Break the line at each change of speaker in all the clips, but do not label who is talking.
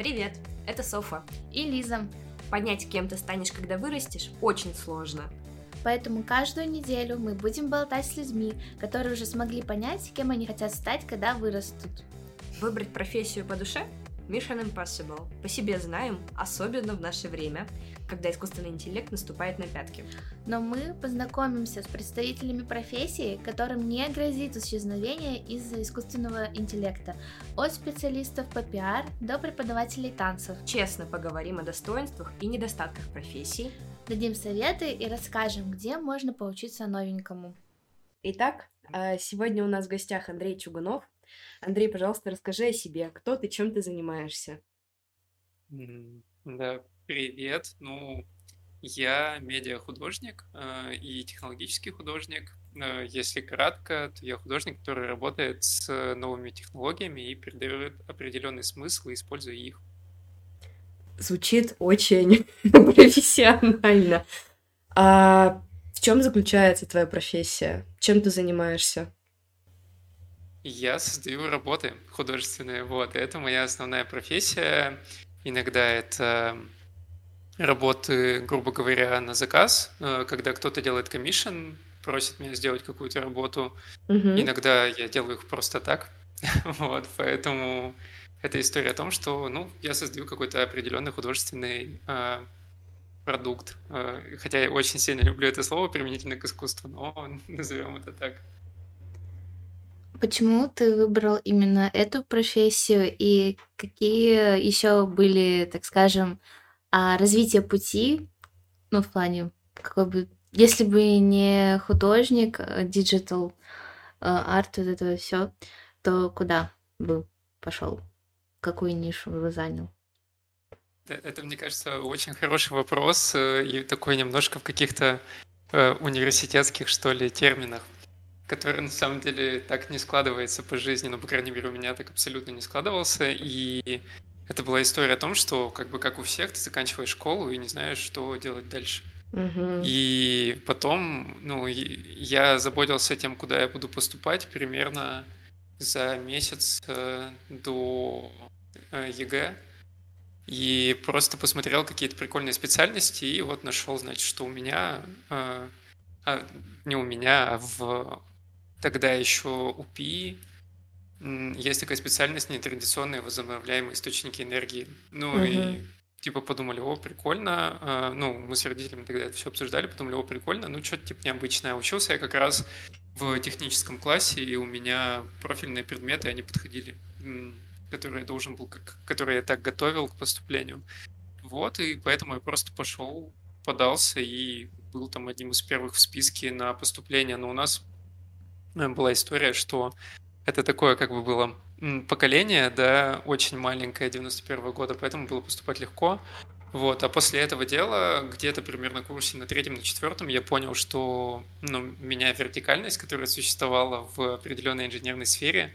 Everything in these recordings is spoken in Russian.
Привет, это Софа.
И Лиза.
Понять, кем ты станешь, когда вырастешь, очень сложно.
Поэтому каждую неделю мы будем болтать с людьми, которые уже смогли понять, кем они хотят стать, когда вырастут.
Выбрать профессию по душе Mission Impossible. По себе знаем, особенно в наше время, когда искусственный интеллект наступает на пятки.
Но мы познакомимся с представителями профессии, которым не грозит исчезновение из-за искусственного интеллекта. От специалистов по пиар до преподавателей танцев.
Честно поговорим о достоинствах и недостатках профессии.
Дадим советы и расскажем, где можно поучиться новенькому.
Итак, а, сегодня у нас в гостях Андрей Чугунов, Андрей, пожалуйста, расскажи о себе. Кто ты, чем ты занимаешься?
Да, привет. Ну, я медиахудожник э, и технологический художник. Э, если кратко, то я художник, который работает с новыми технологиями и передает определенный смысл, используя их.
Звучит очень профессионально. А в чем заключается твоя профессия? Чем ты занимаешься?
Я создаю работы художественные, вот, это моя основная профессия. Иногда это работы, грубо говоря, на заказ, э, когда кто-то делает комиссион, просит меня сделать какую-то работу. Mm-hmm. Иногда я делаю их просто так. вот, поэтому это история о том, что, ну, я создаю какой-то определенный художественный э, продукт. Э, хотя я очень сильно люблю это слово применительно к искусству, но назовем это так.
Почему ты выбрал именно эту профессию и какие еще были, так скажем, а, развитие пути, ну, в плане, какой бы, если бы не художник, digital, арт, вот это все, то куда бы пошел? Какую нишу бы занял?
Это, мне кажется, очень хороший вопрос э, и такой немножко в каких-то э, университетских, что ли, терминах который на самом деле так не складывается по жизни, но, по крайней мере, у меня так абсолютно не складывался. И это была история о том, что, как бы, как у всех, ты заканчиваешь школу и не знаешь, что делать дальше.
Угу.
И потом, ну, я озаботился тем, куда я буду поступать примерно за месяц э, до э, ЕГЭ. И просто посмотрел какие-то прикольные специальности, и вот нашел, значит, что у меня, э, а, не у меня, а в Тогда еще УПИ есть такая специальность нетрадиционные возобновляемые источники энергии. Ну угу. и типа подумали, о, прикольно. А, ну, мы с родителями тогда это все обсуждали, подумали, о, прикольно. Ну, что-то типа необычное. Учился я как раз в техническом классе, и у меня профильные предметы, они подходили, которые я должен был, которые я так готовил к поступлению. Вот, и поэтому я просто пошел, подался и был там одним из первых в списке на поступление. Но у нас была история, что это такое как бы было поколение, да, очень маленькое, 91 -го года, поэтому было поступать легко. Вот, а после этого дела, где-то примерно курсе на третьем, на четвертом, я понял, что ну, меня вертикальность, которая существовала в определенной инженерной сфере,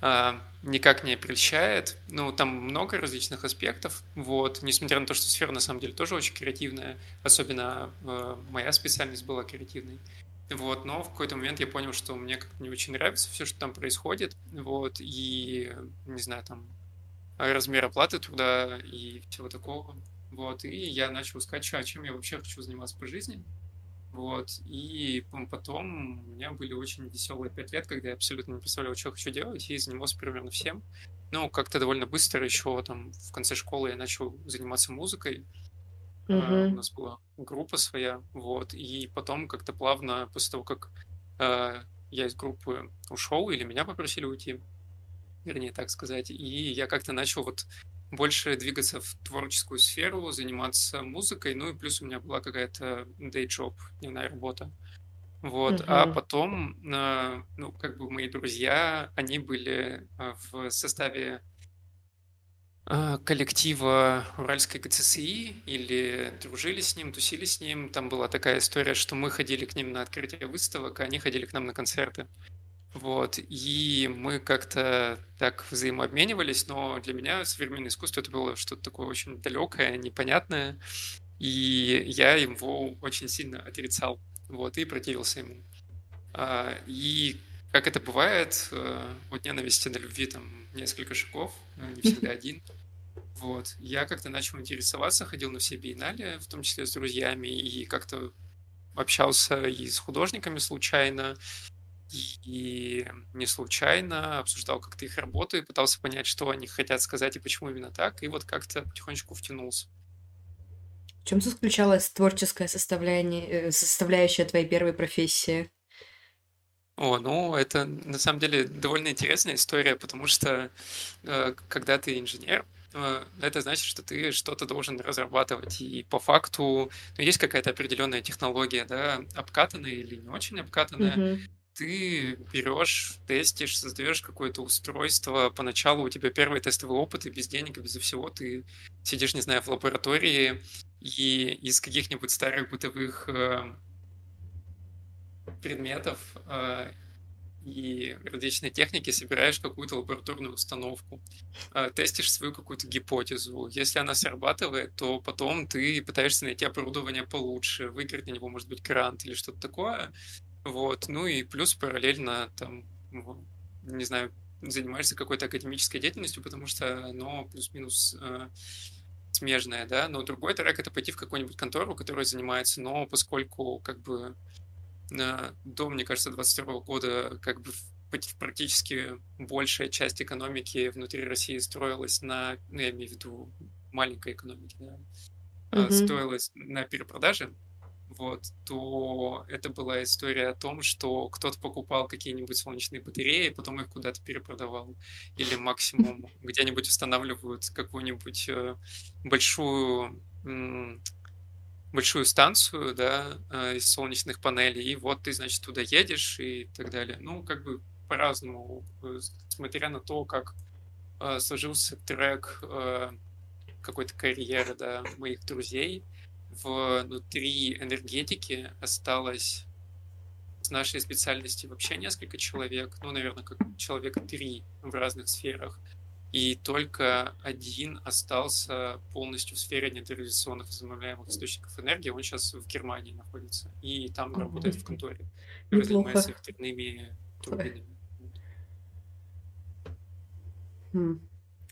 а, никак не прельщает. Ну, там много различных аспектов, вот, несмотря на то, что сфера на самом деле тоже очень креативная, особенно э, моя специальность была креативной. Вот, но в какой-то момент я понял, что мне как-то не очень нравится все, что там происходит, вот, и, не знаю, там, размер оплаты труда и всего такого, вот, и я начал искать, что, чем я вообще хочу заниматься по жизни, вот, и потом у меня были очень веселые пять лет, когда я абсолютно не представлял, что хочу делать, и занимался примерно всем, ну, как-то довольно быстро еще там в конце школы я начал заниматься музыкой, Uh-huh. У нас была группа своя, вот, и потом как-то плавно, после того, как э, я из группы ушел, или меня попросили уйти, вернее, так сказать, и я как-то начал вот больше двигаться в творческую сферу, заниматься музыкой, ну и плюс у меня была какая-то day job, дневная работа. Вот, uh-huh. а потом, э, ну, как бы мои друзья, они были в составе коллектива Уральской ГЦСИ или дружили с ним, тусили с ним. Там была такая история, что мы ходили к ним на открытие выставок, а они ходили к нам на концерты. Вот, и мы как-то так взаимообменивались, но для меня современное искусство это было что-то такое очень далекое, непонятное, и я его очень сильно отрицал, вот, и противился ему. А, и как это бывает, э, от ненависти до любви там несколько шагов, не всегда один. Вот. Я как-то начал интересоваться, ходил на все биеннале, в том числе с друзьями, и как-то общался и с художниками случайно, и не случайно обсуждал как-то их работу и пытался понять, что они хотят сказать и почему именно так, и вот как-то потихонечку втянулся.
В чем заключалась творческая э, составляющая твоей первой профессии?
О, ну, это на самом деле довольно интересная история, потому что э, когда ты инженер, э, это значит, что ты что-то должен разрабатывать. И по факту ну, есть какая-то определенная технология, да, обкатанная или не очень обкатанная.
Мгм.
Ты берешь, тестишь, создаешь какое-то устройство. Поначалу у тебя первый тестовый опыт, и без денег, и без всего ты сидишь, не знаю, в лаборатории, и из каких-нибудь старых бытовых э, предметов э, и различной техники собираешь какую-то лабораторную установку, э, тестишь свою какую-то гипотезу. Если она срабатывает, то потом ты пытаешься найти оборудование получше, выиграть на него, может быть, грант или что-то такое. Вот. Ну и плюс параллельно там, не знаю, занимаешься какой-то академической деятельностью, потому что оно плюс-минус э, смежное, да, но другой трек это пойти в какую-нибудь контору, которая занимается, но поскольку как бы до, мне кажется, 22 года как бы практически большая часть экономики внутри России строилась на, ну, я имею в виду маленькой экономики, да, mm-hmm. строилась на перепродаже, вот, то это была история о том, что кто-то покупал какие-нибудь солнечные батареи, потом их куда-то перепродавал, или максимум где-нибудь устанавливают какую-нибудь э, большую большую станцию, да, э, из солнечных панелей, и вот ты, значит, туда едешь и так далее. Ну, как бы по-разному, э, смотря на то, как э, сложился трек какой-то карьеры, да, моих друзей. Внутри энергетики осталось с нашей специальности вообще несколько человек, ну, наверное, как человек три в разных сферах и только один остался полностью в сфере нетрадиционных возобновляемых источников энергии. Он сейчас в Германии находится, и там mm-hmm. работает в конторе,
Неплохо.
занимается ветряными турбинами.
Хм.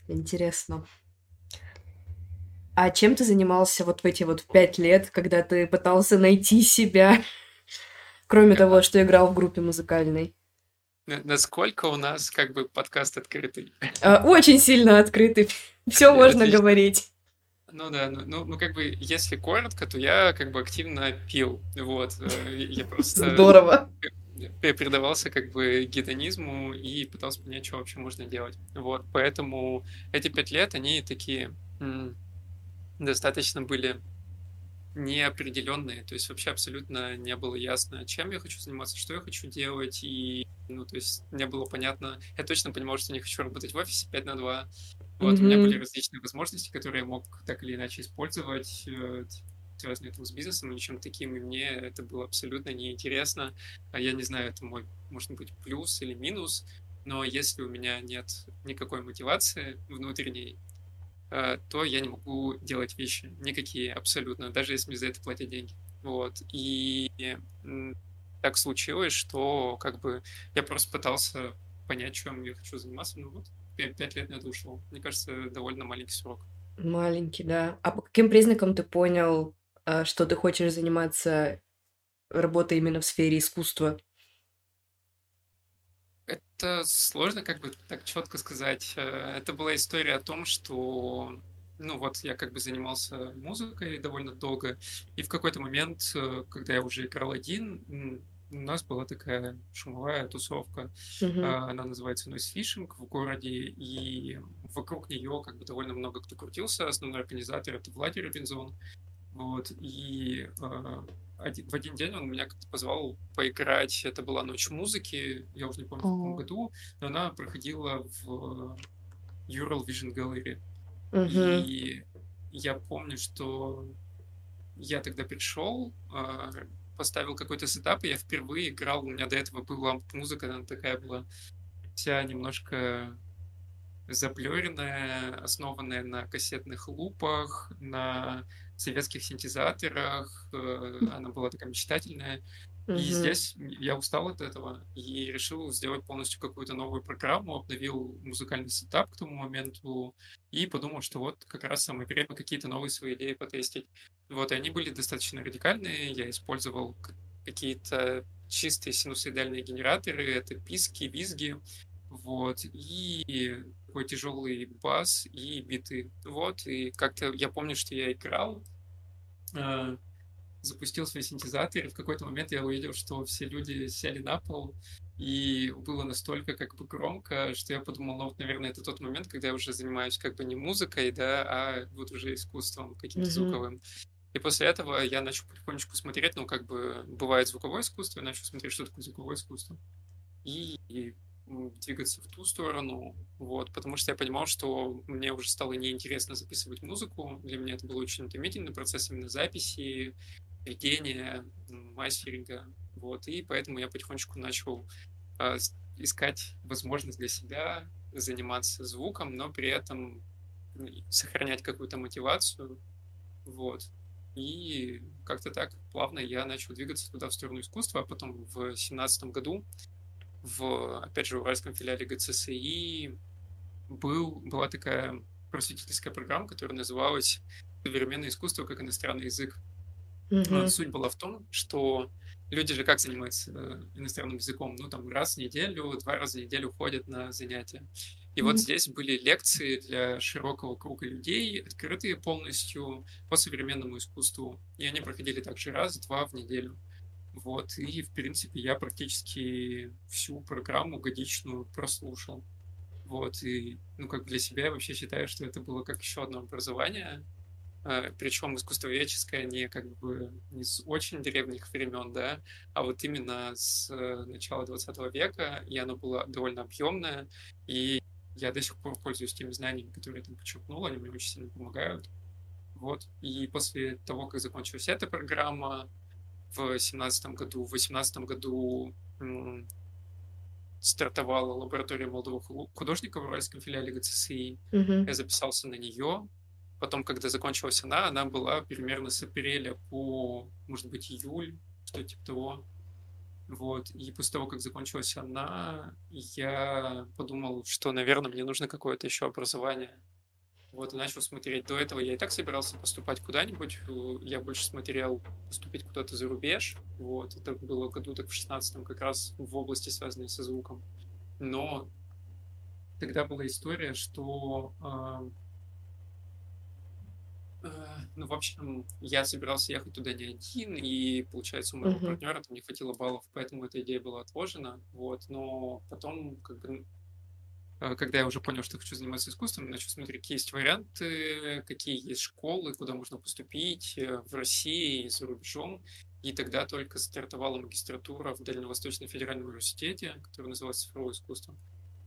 Интересно. А чем ты занимался вот в эти вот пять лет, когда ты пытался найти себя, кроме того, что играл в группе музыкальной?
Насколько у нас как бы подкаст открытый?
А, очень сильно открытый. Все можно говорить.
Ну да, ну, ну, ну как бы, если коротко, то я как бы активно пил. Вот. Э, я просто...
Здорово.
Предавался как бы гедонизму и пытался понять, что вообще можно делать. Вот. Поэтому эти пять лет, они такие достаточно были неопределенные, то есть вообще абсолютно не было ясно, чем я хочу заниматься, что я хочу делать, и, ну, то есть не было понятно, я точно понимал, что не хочу работать в офисе 5 на 2, вот, mm-hmm. у меня были различные возможности, которые я мог так или иначе использовать, э, связанные там с бизнесом или чем-то таким, и мне это было абсолютно неинтересно, а я не знаю, это мой, может быть, плюс или минус, но если у меня нет никакой мотивации внутренней, то я не могу делать вещи никакие абсолютно, даже если мне за это платят деньги. Вот. И так случилось, что как бы я просто пытался понять, чем я хочу заниматься. Ну вот, пять лет на это ушло. Мне кажется, довольно маленький срок.
Маленький, да. А по каким признакам ты понял, э, что ты хочешь заниматься работой именно в сфере искусства?
Это сложно как бы так четко сказать. Э, это была история о том, что ну вот я как бы занимался музыкой довольно долго, и в какой-то момент, э, когда я уже играл один, у нас была такая шумовая тусовка, а, она называется Noise Fishing в городе, и вокруг нее как бы довольно много кто крутился. Основной организатор это Владимир Робинзон, вот, и а, один, в один день он меня как-то позвал поиграть. Это была ночь музыки, я уже не помню, в каком году, но она проходила в Ural Vision Gallery.
Мгм.
И я помню, что я тогда пришел, а, поставил какой-то сетап, и я впервые играл, у меня до этого была музыка, она такая была вся немножко заблюренная, основанная на кассетных лупах, на советских синтезаторах, э, она была такая мечтательная, И здесь я устал от этого и решил сделать полностью какую-то новую программу, обновил музыкальный сетап к тому моменту и подумал, что вот как раз самое время какие-то новые свои идеи потестить. Вот, и они были достаточно радикальные. Я использовал какие-то чистые синусоидальные генераторы, это писки, визги, вот, и такой тяжелый бас и биты. Вот, и как-то я помню, что я играл, э, запустил свой синтезатор, и в какой-то момент я увидел, что все люди сели на пол, и было настолько как бы громко, что я подумал, ну вот, наверное, это тот момент, когда я уже занимаюсь как бы не музыкой, да, а вот уже искусством каким-то mm-hmm. звуковым. И после этого я начал потихонечку смотреть, ну, как бы бывает звуковое искусство, я начал смотреть, что такое звуковое искусство. И, и двигаться в ту сторону, вот, потому что я понимал, что мне уже стало неинтересно записывать музыку, для меня это был очень утомительный процесс именно записи, ведения, мастеринга, вот, и поэтому я потихонечку начал э, искать возможность для себя заниматься звуком, но при этом сохранять какую-то мотивацию, вот. И как-то так плавно я начал двигаться туда в сторону искусства, а потом в семнадцатом году в, опять же, в уральском филиале ГЦСИ был, была такая просветительская программа, которая называлась «Современное искусство как иностранный язык». Mm-hmm. Суть была в том, что люди же как занимаются э, иностранным языком? Ну, там, раз в неделю, два раза в неделю ходят на занятия. И mm-hmm. вот здесь были лекции для широкого круга людей, открытые полностью по современному искусству. И они проходили также раз-два в неделю. Вот, и, в принципе, я практически всю программу годичную прослушал. Вот, и, ну, как для себя я вообще считаю, что это было как еще одно образование, а, причем искусствоведческое не как бы не с очень древних времен, да, а вот именно с э, начала 20 века, и оно было довольно объемное, и я до сих пор пользуюсь теми знаниями, которые я там подчеркнул, они мне очень сильно помогают. Вот. И после того, как закончилась эта программа, в семнадцатом году. В восемнадцатом году стартовала лаборатория молодого художника в уральском филиале ГЦСИ. Mm-hmm. Я записался на нее. Потом, когда закончилась она, она была примерно с апреля по, может быть, июль, что-то типа того. Вот. И после того, как закончилась она, я подумал, что, наверное, мне нужно какое-то еще образование. Вот, и начал смотреть. До этого я и так собирался поступать куда-нибудь. Я больше смотрел поступить куда-то за рубеж. Вот, это было году так в 16 как раз в области, связанной со звуком. Но тогда была история, что э, э, ну, в общем, я собирался ехать туда не один, и, получается, у моего uh-huh. партнера там не хватило баллов, поэтому эта идея была отложена, вот, но потом, как бы, Э, когда я уже понял, что хочу заниматься искусством, начал смотреть, какие есть варианты, какие есть школы, куда можно поступить э, в России и за рубежом. И тогда только стартовала магистратура в Дальневосточном федеральном университете, который называется цифровое искусство.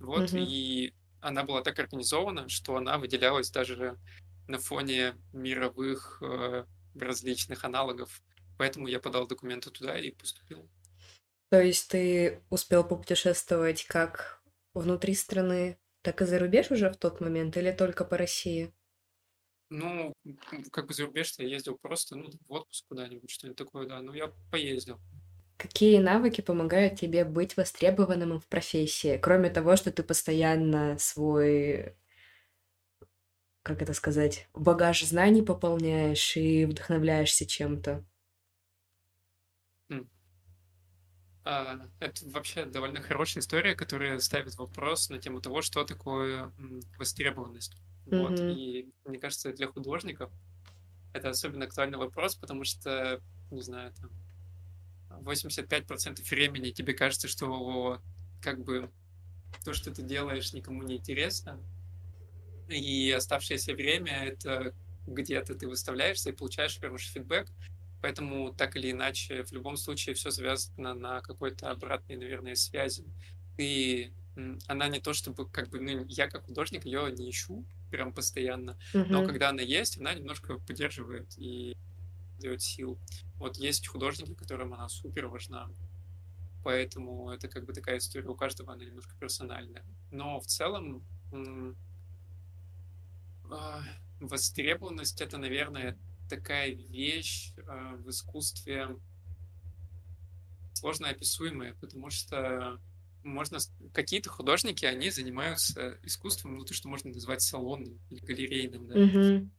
Вот, mm-hmm. и она была так организована, что она выделялась даже на фоне мировых э, различных аналогов. Поэтому я подал документы туда и поступил.
То есть ты успел попутешествовать как внутри страны, так и за рубеж уже в тот момент или только по России?
Ну, как бы за рубеж я ездил просто, ну, в отпуск куда-нибудь, что-нибудь такое, да. Ну, я поездил.
Какие навыки помогают тебе быть востребованным в профессии, кроме того, что ты постоянно свой, как это сказать, багаж знаний пополняешь и вдохновляешься чем-то?
А, это вообще довольно хорошая история, которая ставит вопрос на тему того, что такое востребованность. Mm-hmm. Вот. И мне кажется, для художников это особенно актуальный вопрос, потому что, не знаю, там 85% времени тебе кажется, что как бы то, что ты делаешь, никому не интересно. И оставшееся время это где-то ты выставляешься и получаешь хороший фидбэк, Поэтому так или иначе, в любом случае, все завязано на какой-то обратной, наверное, связи. И она не то чтобы, как бы, ну, я как художник ее не ищу прям постоянно, mm-hmm. но когда она есть, она немножко поддерживает и дает сил. Вот есть художники, которым она супер важна, поэтому это как бы такая история, у каждого она немножко персональная. Но в целом а, востребованность это, наверное, такая вещь э, в искусстве, сложно описуемое, потому что можно какие-то художники, они занимаются искусством, ну то, что можно назвать салонным или галерейным, да.
Мгм.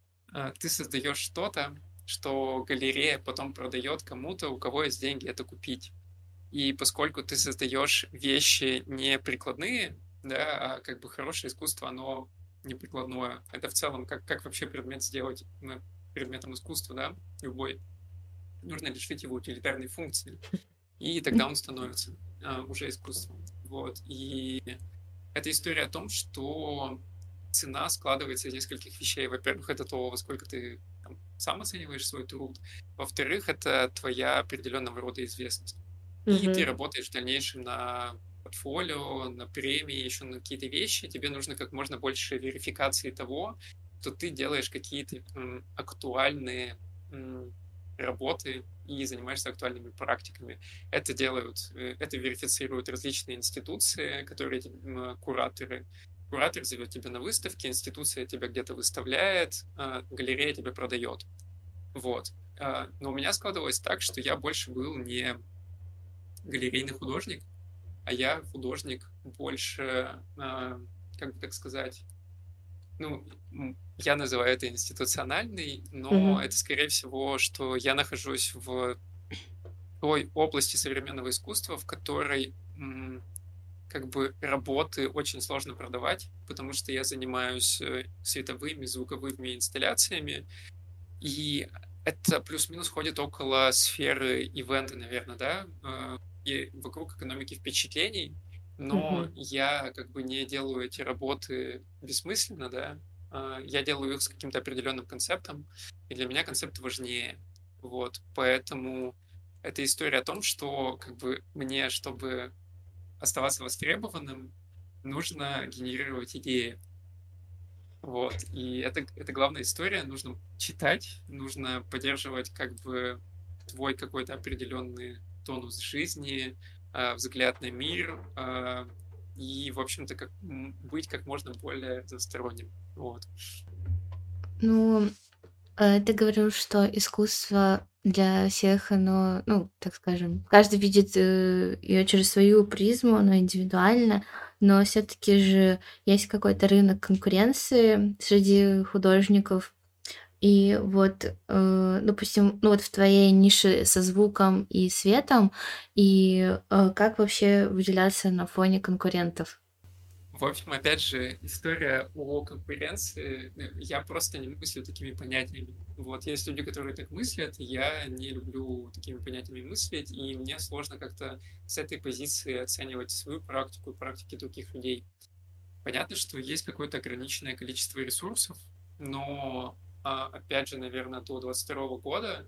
Ты создаешь что-то, что галерея потом продает кому-то, у кого есть деньги это купить. И поскольку ты создаешь вещи не прикладные, да, а как бы хорошее искусство, оно не прикладное. Это в целом, как, как вообще предмет сделать ну, предметом искусства, да, любой. Нужно лишить его утилитарной функции. И тогда он становится а, уже искусством. Вот. И это история о том, что цена складывается из нескольких вещей. Во-первых, это то, во сколько ты там, сам оцениваешь свой труд. Во-вторых, это твоя определенного рода известность. И ты работаешь в дальнейшем на портфолио, на премии, еще на какие-то вещи. Тебе нужно как можно больше верификации того, что ты делаешь какие-то актуальные работы и занимаешься актуальными практиками. Это делают, э, это верифицируют различные институции, которые кураторы. Куратор зовет тебя на выставки, институция тебя где-то выставляет, а, галерея тебя продает. Вот. А, но у меня складывалось так, что я больше был не галерейный художник, а я художник больше, а, как бы так сказать, ну, я называю это институциональный, но mm-hmm. это, скорее всего, что я нахожусь в той области современного искусства, в которой как бы работы очень сложно продавать, потому что я занимаюсь э, световыми, звуковыми инсталляциями, и это плюс-минус ходит около сферы ивента, наверное, да, а, и вокруг экономики впечатлений, но mm-hmm. я как бы не делаю эти работы бессмысленно, да, а, я делаю их с каким-то определенным концептом, и для меня концепт важнее. Вот, поэтому это история о том, что как бы мне, чтобы оставаться востребованным, нужно генерировать идеи. Вот, и это, это главная история, нужно читать, нужно поддерживать как бы твой какой-то определенный тонус жизни, взгляд на мир, а, и, в общем-то, как, быть как можно более разносторонним. Вот.
Ну, э, ты говорил, что искусство для всех, оно, ну, так скажем, каждый видит э, ее через свою призму, оно индивидуально, но все-таки же есть какой-то рынок конкуренции среди художников, и вот, э, допустим, ну вот в твоей нише со звуком и светом, и э, как вообще выделяться на фоне конкурентов?
В общем, опять же, история о конкуренции, э, я просто не мыслю такими понятиями. Вот, есть люди, которые так мыслят, я не люблю такими понятиями мыслить, и мне сложно как-то с этой позиции оценивать свою практику практики других людей. Понятно, что есть какое-то ограниченное количество ресурсов, но опять же, наверное, до 22 года,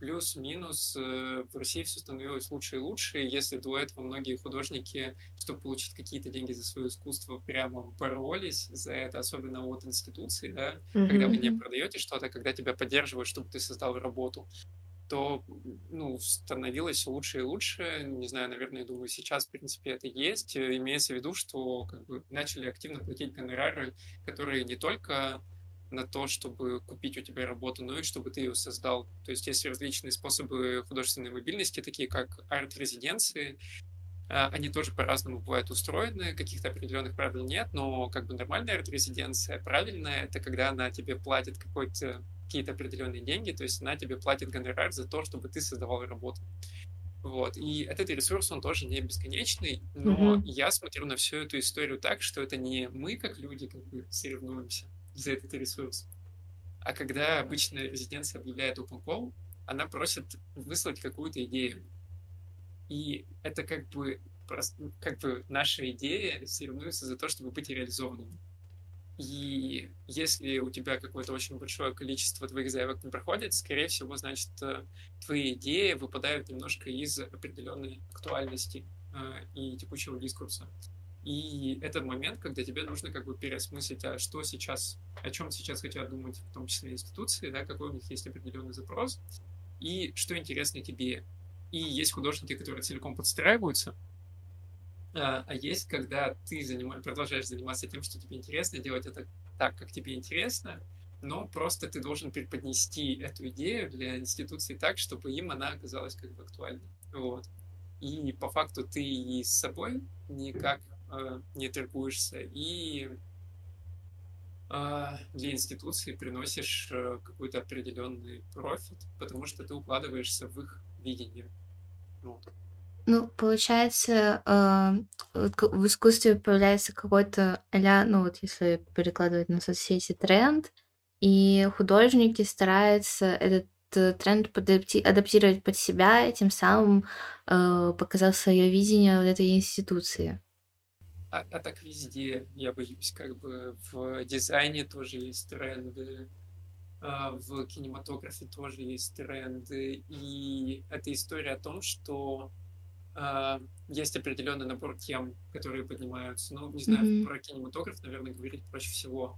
плюс-минус э, в России все становилось лучше и лучше. Если до этого многие художники, чтобы получить какие-то деньги за свое искусство, прямо боролись за это, особенно от институции, да, mm-hmm. когда вы не продаете что-то, когда тебя поддерживают, чтобы ты создал работу, то ну, становилось лучше и лучше. Не знаю, наверное, я думаю, сейчас, в принципе, это есть. Имеется в виду, что как бы, начали активно платить гонорары, которые не только на то, чтобы купить у тебя работу, но и чтобы ты ее создал. То есть есть различные способы художественной мобильности, такие как арт-резиденции. А, они тоже по-разному бывают устроены, каких-то определенных правил нет, но как бы нормальная арт-резиденция, правильная, это когда она тебе платит какой-то какие-то определенные деньги, то есть она тебе платит гонорар за то, чтобы ты создавал работу. Вот. И этот ресурс, он тоже не бесконечный, но mm-hmm. я смотрю на всю эту историю так, что это не мы, как люди, как бы соревнуемся, за этот ресурс. А когда обычная резиденция объявляет open call, она просит выслать какую-то идею. И это как бы, как бы наша идея соревнуется за то, чтобы быть реализованным. И если у тебя какое-то очень большое количество твоих заявок не проходит, скорее всего, значит, э, твои идеи выпадают немножко из определенной актуальности э, и текущего дискурса. И это момент, когда тебе нужно как бы переосмыслить, а что сейчас, о чем сейчас хотят думать, в том числе институции, да, какой у них есть определенный запрос, и что интересно тебе. И есть художники, которые целиком подстраиваются, а, а есть, когда ты заним... продолжаешь заниматься тем, что тебе интересно, делать это так, как тебе интересно, но просто ты должен преподнести эту идею для институции так, чтобы им она оказалась как бы актуальной. Вот. и по факту ты и с собой никак не торгуешься, и э, для институции приносишь э, какой-то определенный профит, потому что ты укладываешься в их видение. Вот.
Ну, получается, э, в искусстве появляется какой-то а ну вот если перекладывать на соцсети тренд, и художники стараются этот э, тренд подапти- адаптировать под себя, и тем самым э, показав свое видение вот этой институции.
А, а так везде, я боюсь, как бы в дизайне тоже есть тренды, а в кинематографе тоже есть тренды, и это история о том, что а, есть определенный набор тем, которые поднимаются. Ну, не знаю, mm-hmm. про кинематограф, наверное, говорить проще всего.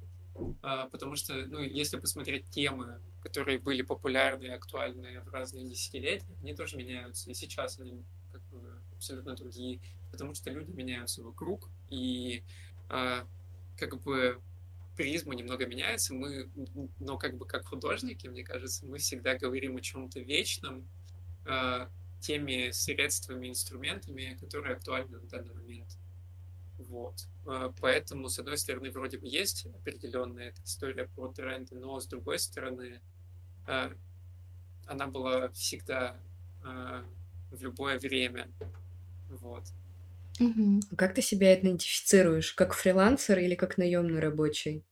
А, потому что, ну, если посмотреть темы, которые были популярны и актуальны в разные десятилетия, они тоже меняются. И сейчас они как бы абсолютно другие. Потому что люди меняются вокруг, и а, как бы призма немного меняется. Мы, но как бы как художники, мне кажется, мы всегда говорим о чем-то вечном, теми средствами, инструментами, которые актуальны в данный момент. Вот. А, поэтому, с одной стороны, вроде бы есть определенная история про тренды, но с другой стороны, она была всегда в любое время. Вот.
Угу. Как ты себя идентифицируешь? Как фрилансер или как наемный рабочий?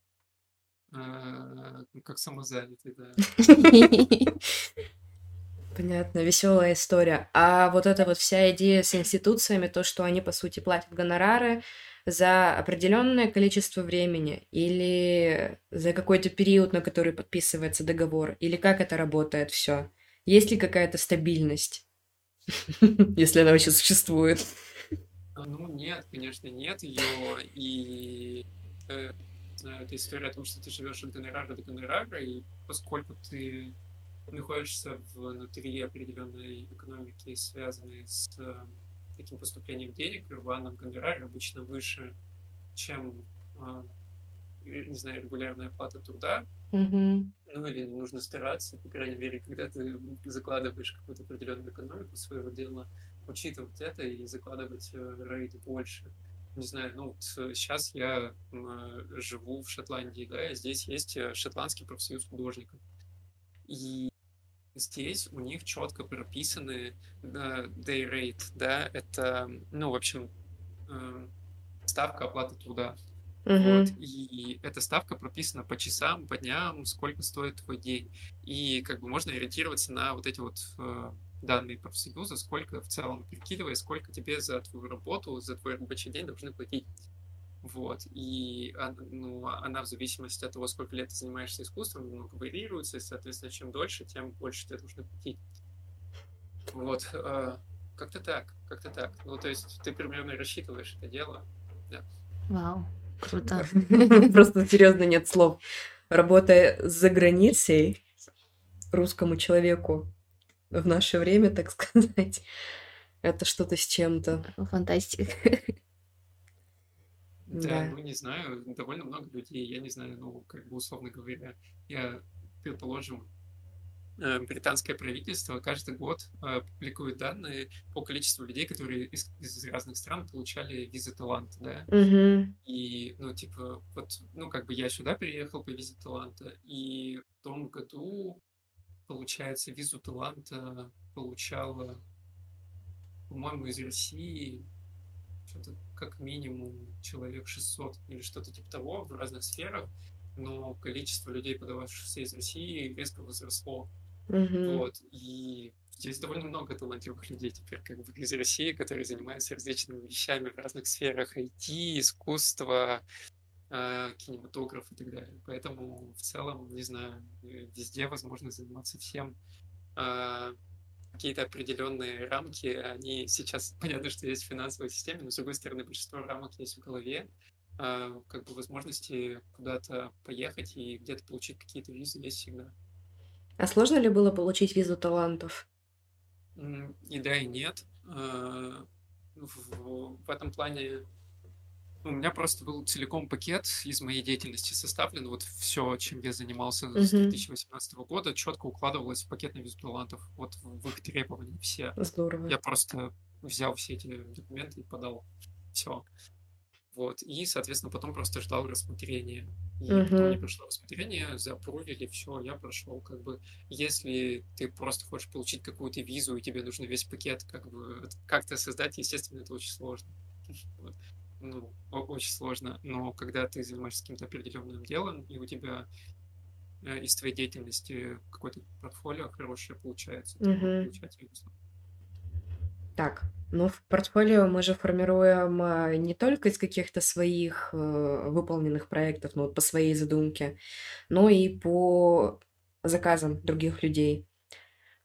А, как самозанятый, да.
Понятно, веселая история. А вот эта вот вся идея с институциями, то, что они, по сути, платят гонорары за определенное количество времени или за какой-то период, на который подписывается договор, или как это работает все? Есть ли какая-то стабильность, если она вообще существует?
Ну, нет, конечно, нет ее. И э, это история о том, что ты живешь от гонорара до гонорара, и поскольку ты находишься внутри определенной экономики, связанной с э, таким поступлением денег, рваном гонорар обычно выше, чем, э, не знаю, регулярная оплата труда.
Mm-hmm.
Ну, или нужно стараться, по крайней мере, когда ты закладываешь какую-то определенную экономику своего дела, учитывать это и закладывать э, рейд больше. Не знаю, ну, вот сейчас я живу в Шотландии, да, и здесь есть шотландский профсоюз художников. И здесь у них четко прописаны uh, day rate, да, это, ну, в общем, uh, ставка оплаты труда. Uh-huh. Вот, и эта ставка прописана по часам, по дням, сколько стоит твой день. И как бы можно ориентироваться на вот эти вот uh, данные профсоюза, сколько в целом, прикидывая, сколько тебе за твою работу, за твой рабочий день должны платить. Вот. И ну, она в зависимости от того, сколько лет ты занимаешься искусством, немного варьируется, и, соответственно, чем дольше, тем больше тебе нужно платить. Вот. А, как-то так, как-то так. Ну, то есть ты примерно рассчитываешь это дело. Да.
Вау, круто.
Просто серьезно нет слов. Работая за границей, русскому человеку в наше время, так сказать, это что-то с чем-то.
Фантастика.
Да, да, ну не знаю, довольно много людей, я не знаю, ну, как бы условно говоря, я, предположим, э, британское правительство каждый год э, публикует данные по количеству людей, которые из, из разных стран получали визы таланта, да.
Mm-hmm.
И, ну, типа, вот, ну, как бы я сюда приехал по визе таланта, и в том году, получается, визу таланта получала, по-моему, из России что-то как минимум человек 600 или что-то типа того в разных сферах, но количество людей, подававшихся из России, резко возросло.
Mm-hmm.
Вот. И здесь довольно много талантливых людей теперь как бы из России, которые занимаются различными вещами в разных сферах IT, искусство, э, кинематограф и так далее. Поэтому в целом, не знаю, везде возможно заниматься всем. Э, какие-то определенные рамки, они сейчас, понятно, что есть в финансовой системе, но с другой стороны, большинство рамок есть в голове, как бы возможности куда-то поехать и где-то получить какие-то визы есть всегда.
А сложно ли было получить визу талантов?
И да, и нет. В, в этом плане У меня просто был целиком пакет из моей деятельности составлен. Вот все, чем я занимался
Мгм.
с 2018 года, четко укладывалось в пакет на виз-талантов. Вот в их требования все.
Здорово.
Я просто взял все эти документы и подал. Все. Вот. И, соответственно, потом просто ждал рассмотрения. И потом
Мгм.
не пришло рассмотрение, запрувили, все, я прошел. Как бы, если ты просто хочешь получить какую-то визу, и тебе нужен весь пакет, как бы, как-то создать, естественно, это очень сложно. Вот. Ну, очень сложно. Но когда ты занимаешься каким-то определенным делом, и у тебя э, из твоей деятельности какое-то портфолио хорошее получается, то
Мгм.
получать визу.
Так, ну в портфолио мы же формируем а, не только из каких-то своих э, выполненных проектов, ну вот по своей задумке, но и по заказам других людей.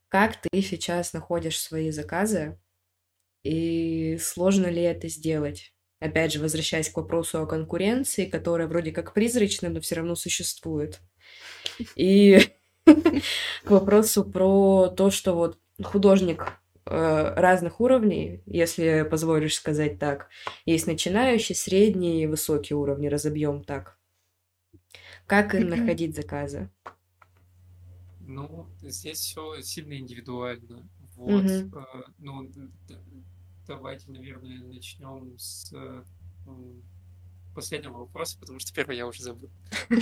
Как ты сейчас находишь свои заказы и сложно ли это сделать? Опять же, возвращаясь к вопросу о конкуренции, которая вроде как призрачная, но все равно существует. И к вопросу про то, что вот художник э, разных уровней, если позволишь сказать так. Есть начинающий, средний и высокий уровни, разобьем так. Как им находить заказы?
Ну, здесь все сильно индивидуально. Вот. Э, Ну, давайте, наверное, начнем с э, последнего вопроса, потому что первый я уже забыл.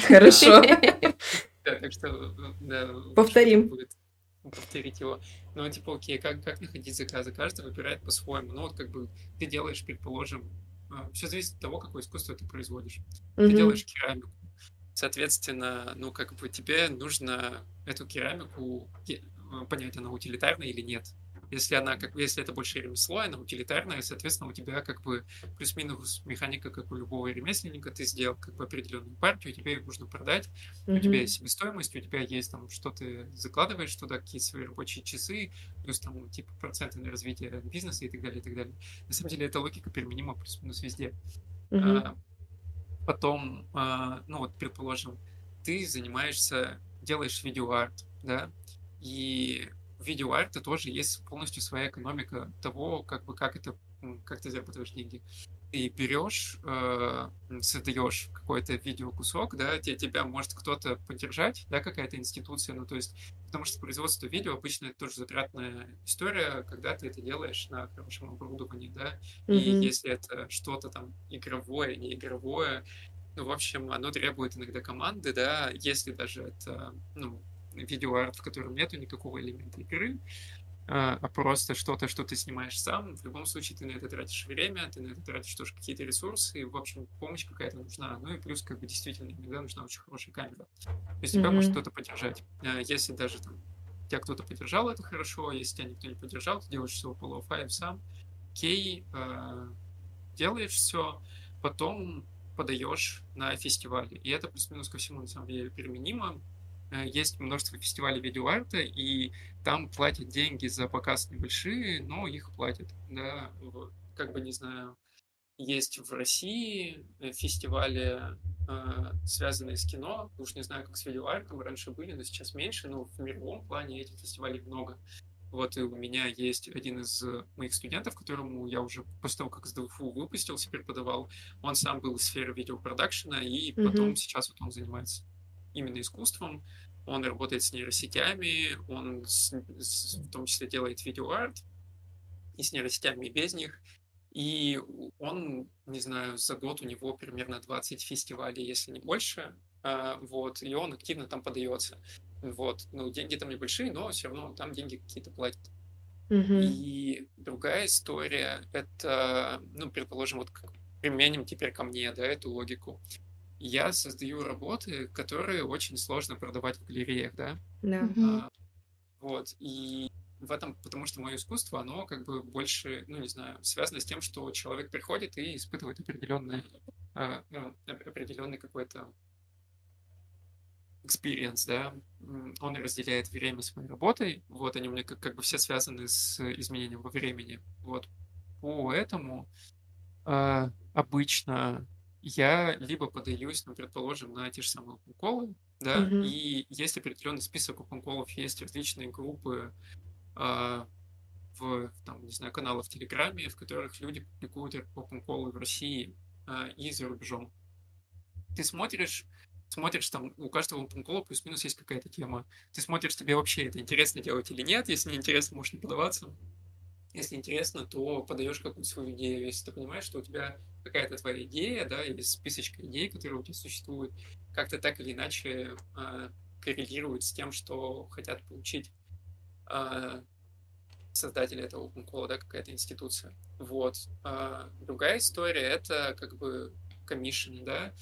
Хорошо.
Да, так что, э, да,
Повторим.
будет повторить его. Ну, типа, окей, как, как находить заказы? Каждый выбирает по-своему. Ну, вот как бы ты делаешь, предположим, все зависит от того, какое искусство ты производишь. Ты делаешь керамику. Соответственно, ну, как бы тебе нужно эту керамику э, понять, она утилитарная или нет. Если она, как если это больше ремесло, она утилитарная, соответственно, у тебя как бы плюс-минус механика, как у любого ремесленника, ты сделал как бы определенную партию, тебе ее нужно продать, у тебя есть себестоимость, у тебя есть там, что ты закладываешь туда, какие свои рабочие часы, плюс там типа проценты на развитие бизнеса и так далее, и так далее. На самом деле эта логика применима плюс-минус везде.
Мгм.
А, Потом, а, ну вот, предположим, ты занимаешься, делаешь видеоарт, да, и в видеоарте тоже есть полностью своя экономика того, как бы, как это, как ты зарабатываешь деньги. Ты берешь, э, создаешь какой-то видеокусок, да, те- тебя может кто-то поддержать, да, какая-то институция, ну, то есть, потому что производство видео обычно это тоже затратная история, когда ты это делаешь на хорошем оборудовании, да, и
Мгм.
если это что-то там игровое, не игровое, ну, в общем, оно требует иногда команды, да, если даже это, ну, видеоарт, в котором нету никакого элемента игры, а а просто что-то, что ты снимаешь сам, в любом случае ты на это тратишь время, ты на это тратишь тоже какие-то ресурсы, и, в общем, помощь какая-то нужна. Ну и плюс, как бы, действительно, иногда нужна очень хорошая камера. То есть тебя может
Мгм.
кто-то поддержать. А Если даже там тебя кто-то поддержал, это хорошо, если тебя никто не поддержал, ты делаешь все по лоу-фаю сам, окей, э, делаешь все, потом подаешь на фестивале. И это плюс-минус ко всему, на самом деле, применимо. Э, Есть множество фестивалей видеоарта, и там платят деньги за показ небольшие, но их платят, да, как бы, не знаю, есть в России э, фестивали, э, связанные с кино, уж не знаю, как с видеоартом, раньше были, но сейчас меньше, но в мировом плане этих фестивалей много. Вот и у меня есть один из моих студентов, которому я уже после того, как с ДВФУ выпустился, преподавал, он сам был из сферы видеопродакшена, и потом
Мгм.
сейчас вот он занимается именно искусством, он работает с нейросетями, он с- с- в том числе делает видеоарт, и с нейросетями, и без них. И он, не знаю, за год у него примерно 20 фестивалей, если не больше. а, Вот, и он активно там подается. Вот, ну, деньги там небольшие, но все равно там деньги какие-то платят.
Мгм.
И другая история, это, ну, предположим, вот применим теперь ко мне, да, эту логику. Я создаю работы, которые очень сложно продавать в галереях, да,
Да.
Мгм.
а, вот, и в этом, потому что мое искусство, оно как бы больше, ну, не знаю, связано с тем, что человек приходит и испытывает определенный, а, ну, оп- определенный какой-то experience, да, он разделяет время с моей работой, вот, они у меня как, как бы все связаны с изменением во времени, вот, поэтому а, обычно я либо подаюсь, ну, предположим, на те же самые опенколы, да,
Мгм.
и есть определенный список опенколов, есть различные группы а, в, там, не знаю, каналах в Телеграме, в которых люди публикуют опенколы в России, а, и за рубежом. Ты смотришь, смотришь, там у каждого пункола плюс-минус есть какая-то тема. Ты смотришь, тебе вообще это интересно делать или нет. Если не интересно, можешь не подаваться. Если интересно, то подаешь какую-то свою идею. Если ты понимаешь, что у тебя какая-то твоя идея, да, или списочка идей, которые у тебя существуют, как-то так или иначе э, коррелирует с тем, что хотят получить э, создатели этого OpenCall, да, какая-то институция. Вот. А другая история — это как бы комиссион, да.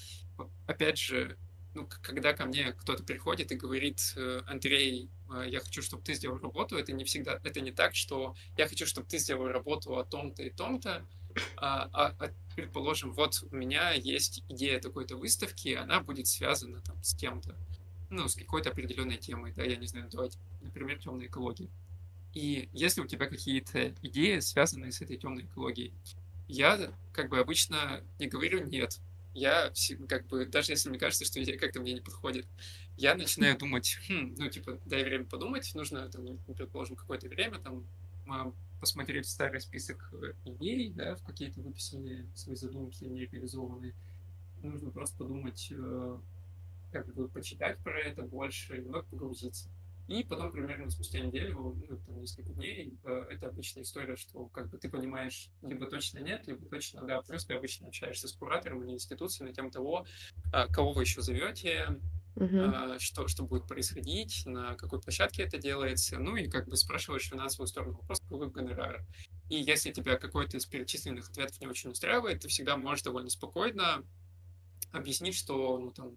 Опять же, ну, когда ко мне кто-то приходит и говорит, э, Андрей, э, я хочу, чтобы ты сделал работу, это не всегда, это не так, что я хочу, чтобы ты сделал работу о том-то и том-то, а, а, а предположим, вот у меня есть идея такой-то выставки, она будет связана там с кем-то, ну, с какой-то определенной темой, да, я не знаю, давайте, например, темная экология. И если у тебя какие-то идеи, связанные с этой темной экологией, я как бы обычно не говорю нет. Я как бы, даже если мне кажется, что идея как-то мне не подходит, я начинаю думать, хм, ну, типа, дай время подумать, нужно, там, предположим, какое-то время, там, посмотреть старый список э, идей, да, в какие-то выписанные свои задумки, не реализованные. Нужно просто подумать, э, как бы почитать про это больше, немного погрузиться. И потом примерно спустя неделю, ну, там, несколько дней, э, это обычная история, что как бы ты понимаешь, либо точно нет, либо точно да. Плюс ты обычно общаешься с куратором или институцией на тем того, э, кого вы еще зовете, uh-huh. что, что будет происходить, на какой площадке это делается, ну и как бы спрашиваешь финансовую сторону вопроса, какой гонорар. И если тебя какой-то из перечисленных ответов не очень устраивает, ты всегда можешь довольно спокойно объяснить, что ну, там,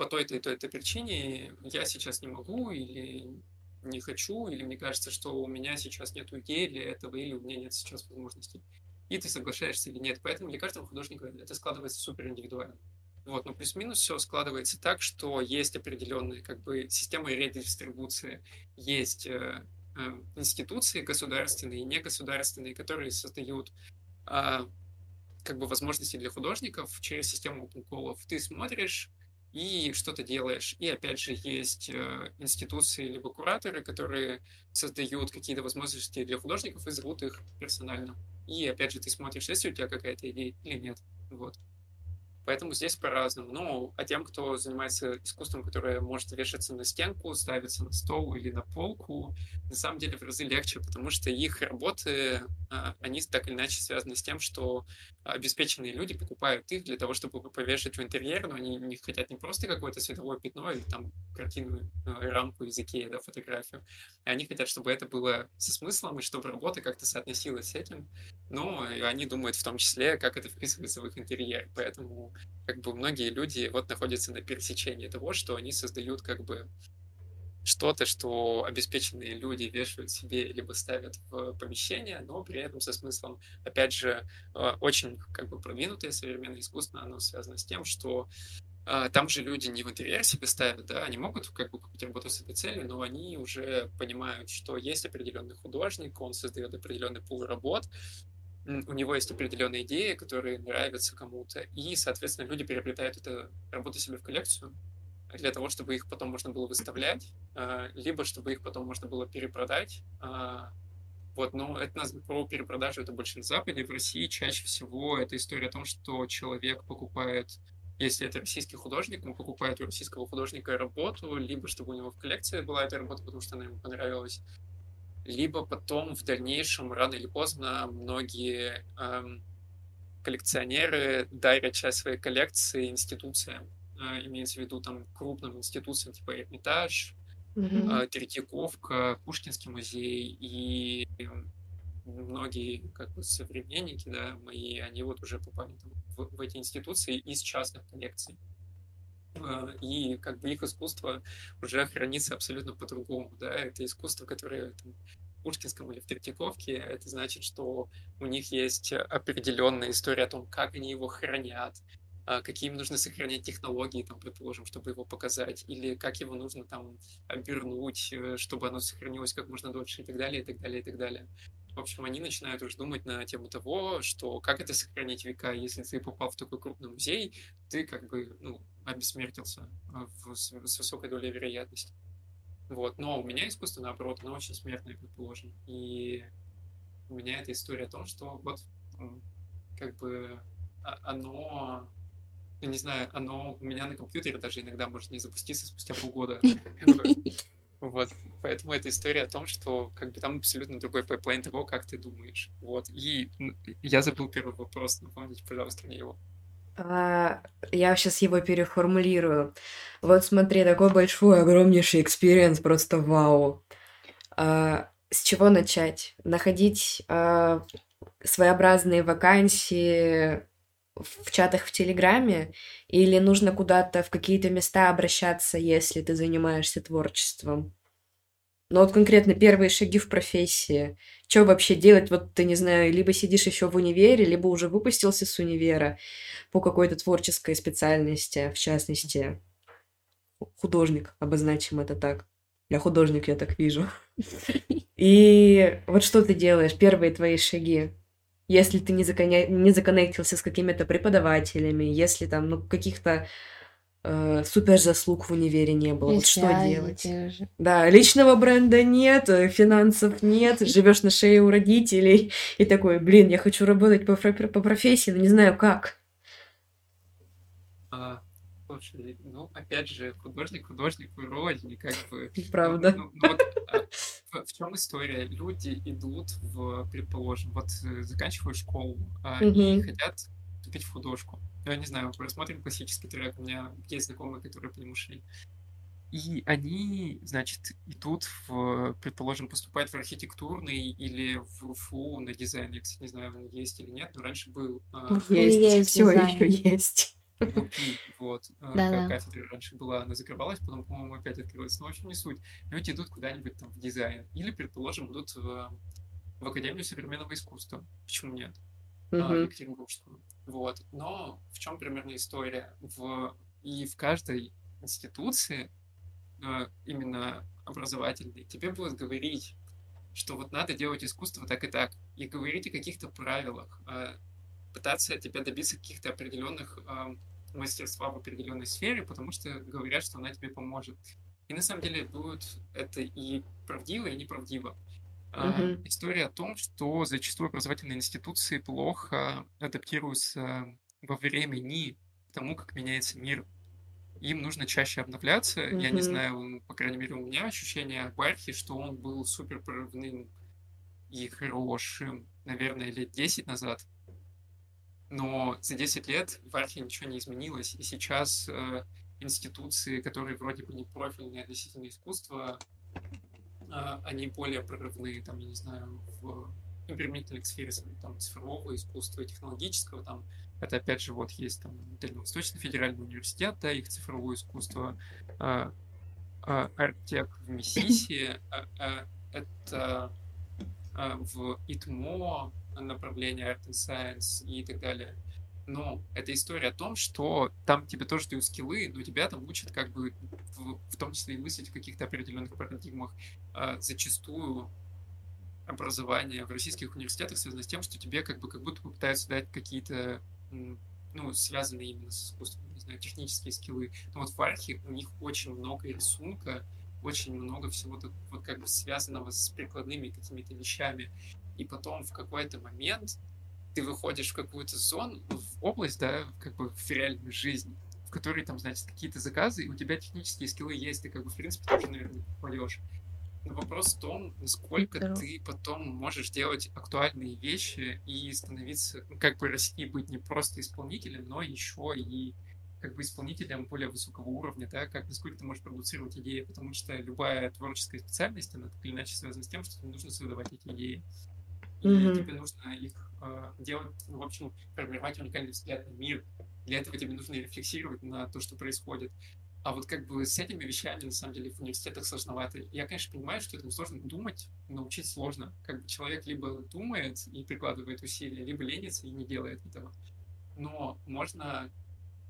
по той-то и той-то причине я сейчас не могу или не хочу, или мне кажется, что у меня сейчас нет идеи для этого, или у меня нет сейчас возможностей. И ты соглашаешься или нет. Поэтому для каждого художника это складывается супер индивидуально. Вот, но плюс-минус все складывается так, что есть определенные как бы системы редистрибуции, есть э, э, институции государственные и негосударственные, которые создают э, как бы возможности для художников через систему open Ты смотришь, и что-то делаешь. И опять же есть э, институции либо кураторы, которые создают какие-то возможности для художников и зовут их персонально. И опять же ты смотришь, есть у тебя какая-то идея или нет. Вот. Поэтому здесь по-разному. Ну, а тем, кто занимается искусством, которое может вешаться на стенку, ставиться на стол или на полку, на самом деле в разы легче, потому что их работы, а, они так или иначе связаны с тем, что обеспеченные люди покупают их для того, чтобы повешать в интерьер, но они не хотят не просто какое-то световое пятно или там картину, а, рамку из Икеи, да, фотографию. Они хотят, чтобы это было со смыслом и чтобы работа как-то соотносилась с этим. Но они думают в том числе, как это вписывается в их интерьер. Поэтому как бы многие люди вот находятся на пересечении того, что они создают как бы что-то, что обеспеченные люди вешают себе либо ставят в помещение, но при этом со смыслом, опять же, э, очень как бы продвинутое современное искусство, оно связано с тем, что э, там же люди не в интерьер себе ставят, да, они могут как бы купить работу с этой целью, но они уже понимают, что есть определенный художник, он создает определенный пул работ, у него есть определенные идеи, которые нравятся кому-то, и, соответственно, люди переплетают эту работу себе в коллекцию для того, чтобы их потом можно было выставлять, а, либо чтобы их потом можно было перепродать. А, вот, но это про перепродажу это больше на Западе. В России чаще всего это история о том, что человек покупает если это российский художник, он покупает у российского художника работу, либо чтобы у него в коллекции была эта работа, потому что она ему понравилась, либо потом в дальнейшем, рано или поздно, многие эм, коллекционеры дарят часть своей коллекции институциям, э, имеется в виду там крупным институциям типа Эрмитаж, mm-hmm. э, Третьяковка, Пушкинский музей и многие как бы современники, да, мои, они вот уже попали там, в, в эти институции из частных коллекций. А, и как бы их искусство уже хранится абсолютно по-другому, да, это искусство, которое там, в Пушкинском или в Третьяковке, это значит, что у них есть определенная история о том, как они его хранят, а, какие им нужно сохранять технологии, там, предположим, чтобы его показать, или как его нужно там обернуть, э, чтобы оно сохранилось как можно дольше и так далее, и так далее, и так далее. В общем, они начинают уже думать на тему того, что как это сохранить века, если ты попал в такой крупный музей, ты как бы, ну, обессмертился а, в, с, с высокой долей вероятности. Вот. Но у меня искусство, наоборот, оно очень смертное, предположим. И у меня эта история о том, что вот как бы а, оно, я не знаю, оно у меня на компьютере даже иногда может не запуститься спустя полгода. Вот, поэтому это история о том, что как бы там абсолютно другой pipeline того, как ты думаешь. Вот, и я забыл первый вопрос, напомните, пожалуйста, мне его.
А, я сейчас его переформулирую. Вот смотри, такой большой, огромнейший experience, просто вау. А, с чего начать? Находить а, своеобразные вакансии в чатах в Телеграме или нужно куда-то в какие-то места обращаться, если ты занимаешься творчеством? Но вот конкретно первые шаги в профессии. Что вообще делать? Вот ты, не знаю, либо сидишь еще в универе, либо уже выпустился с универа по какой-то творческой специальности, в частности, художник, обозначим это так. Я художник, я так вижу. И вот что ты делаешь, первые твои шаги? если ты не, законе... не законнектился с какими-то преподавателями, если там, ну, каких-то э, супер заслуг в универе не было. Вот что делать? Да, личного бренда нет, э, финансов нет, живешь на шее у родителей и такой, блин, я хочу работать по, по профессии, но не знаю как.
А, Слушай, ну, опять же, художник художник вроде, как бы...
Правда.
Ну, ну, вот, а, в, в чем история? Люди идут в, предположим, вот э, заканчивают школу а, угу. и хотят вступить в художку. Я не знаю, рассмотрим классический трек, у меня есть знакомые, которые по нему шли. И они, значит, идут в, предположим, поступают в архитектурный или в ФУ на дизайн. Я, кстати, не знаю, он есть или нет, но раньше был.
А, есть, есть все еще есть.
вот, э, да, кафедра раньше была, она закрывалась, потом, по-моему, опять открылась, но в общем не суть. Люди идут куда-нибудь там в дизайн, или, предположим, идут в, в Академию современного искусства. Почему нет? Uh-huh. Екатеринбургскую. Вот. Но в чем примерно история? В, и в каждой институции, э, именно образовательной, тебе будут говорить, что вот надо делать искусство так и так, и говорить о каких-то правилах, э, пытаться тебя добиться каких-то определенных мастерства в определенной сфере, потому что говорят, что она тебе поможет. И на самом деле будет это и правдиво, и неправдиво. Uh-huh. История о том, что зачастую образовательные институции плохо адаптируются во времени к тому, как меняется мир. Им нужно чаще обновляться. Uh-huh. Я не знаю, по крайней мере, у меня ощущение об Архе, что он был супер прорывным и хорошим, наверное, лет 10 назад. Но за 10 лет в Архе ничего не изменилось, и сейчас э, институции, которые вроде бы не профильные относительно искусства, э, они более прорывные, там, я не знаю, в ну, применительно сфере там, цифрового искусства, технологического, там, это опять же вот есть там Дальневосточный федеральный университет, да, их цифровое искусство, э, э, Артек в Миссиси, э, это в ИТМО, направления Art and Science и так далее. Но это история о том, что там тебе тоже дают скиллы, но тебя там учат как бы в, в том числе и мыслить в каких-то определенных парадигмах. А, зачастую образование в российских университетах связано с тем, что тебе как бы как будто пытаются дать какие-то ну, связанные именно с искусством, не знаю, технические скиллы. Но вот в Архе у них очень много рисунка, очень много всего вот как бы связанного с прикладными какими-то вещами и потом в какой-то момент ты выходишь в какую-то зону, в область, да, как бы в реальную жизнь, в которой там, значит, какие-то заказы, и у тебя технические скиллы есть, ты как бы, в принципе, тоже, наверное, попадешь. Но вопрос в том, насколько Здорово. ты потом можешь делать актуальные вещи и становиться, ну, как бы расти, быть не просто исполнителем, но еще и как бы исполнителем более высокого уровня, да, как насколько ты можешь продуцировать идеи, потому что любая творческая специальность, она так или иначе связана с тем, что тебе нужно создавать эти идеи и mm-hmm. тебе нужно их э, делать, ну, в общем, формировать уникальный взгляд на мир. Для этого тебе нужно рефлексировать на то, что происходит. А вот как бы с этими вещами, на самом деле, в университетах сложновато. Я, конечно, понимаю, что это сложно думать, научить сложно. Как бы человек либо думает и прикладывает усилия, либо ленится и не делает этого. Но можно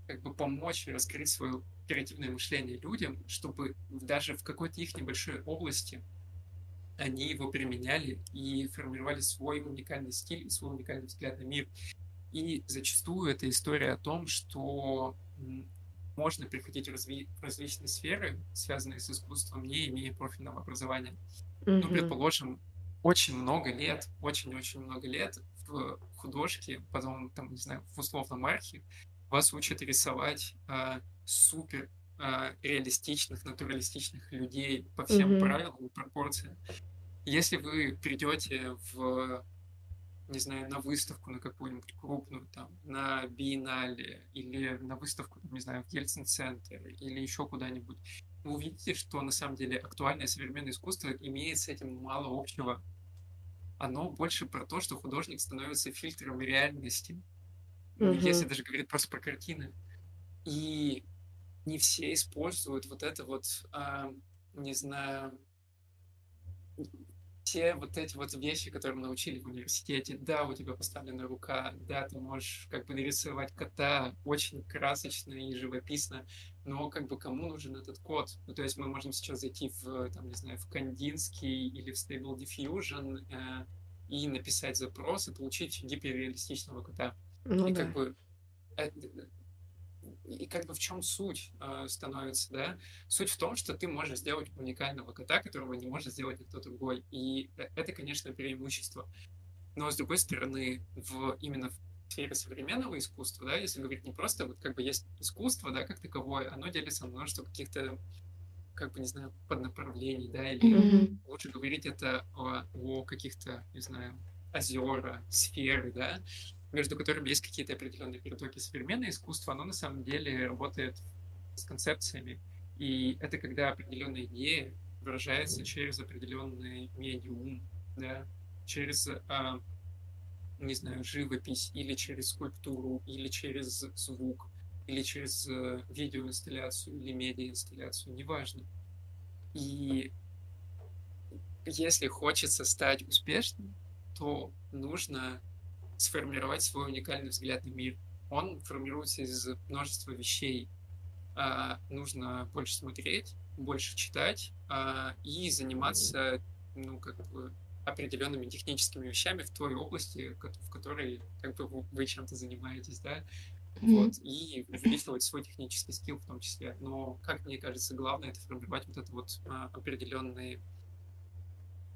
как бы помочь раскрыть свое креативное мышление людям, чтобы даже в какой-то их небольшой области они его применяли и формировали свой уникальный стиль и свой уникальный взгляд на мир. И зачастую это история о том, что можно приходить в, разви- в различные сферы, связанные с искусством, не имея профильного образования. Mm-hmm. Ну, предположим, очень много лет, очень-очень много лет в художке, потом, там, не знаю, в условном архе, вас учат рисовать э, супер реалистичных, натуралистичных людей по всем
Мгм.
правилам и пропорциям. Если вы придете в, не знаю, на выставку на какую-нибудь крупную, там, на биеннале или на выставку, не знаю, в Ельцин-центре или еще куда-нибудь, вы увидите, что на самом деле актуальное современное искусство имеет с этим мало общего. Оно больше про то, что художник становится фильтром реальности. Ну, Если даже говорить просто про картины. И не все используют вот это вот, а, не знаю, те вот эти вот вещи, которые мы научили в университете. Да, у тебя поставлена рука, да, ты можешь как бы нарисовать кота очень красочно и живописно, но как бы кому нужен этот код? Ну, то есть мы можем сейчас зайти в, там, не знаю, в Кандинский или в Stable Diffusion э, и написать запрос и получить гиперреалистичного кота.
Ну
И
да.
как бы э, и как бы в чем суть э, становится, да? Суть в том, что ты можешь сделать уникального кота, которого не может сделать никто другой. И э- это, конечно, преимущество. Но с другой стороны, в именно в сфере современного искусства, да, если говорить не просто, вот как бы есть искусство, да, как таковое, оно делится на множество каких-то, как бы, не знаю, поднаправлений, да, или
Мгм.
лучше говорить это о, о каких-то, не знаю, озера, сферы, да, между которыми есть какие-то определенные перетоки. Современное искусство, оно на самом деле работает с концепциями. И это когда определенная идея выражается через определенный медиум, да, через, а, не знаю, живопись, или через скульптуру, или через звук, или через э, видеоинсталляцию, или медиаинсталляцию, неважно. И если хочется стать успешным, то нужно сформировать свой уникальный взгляд на мир. Он формируется из множества вещей. А, нужно больше смотреть, больше читать а, и заниматься, ну, как бы определенными техническими вещами в той области, в которой как бы вы чем-то занимаетесь, да, вот, и увеличивать свой технический скилл в том числе. Но, как мне кажется, главное это формировать вот этот вот а, определенный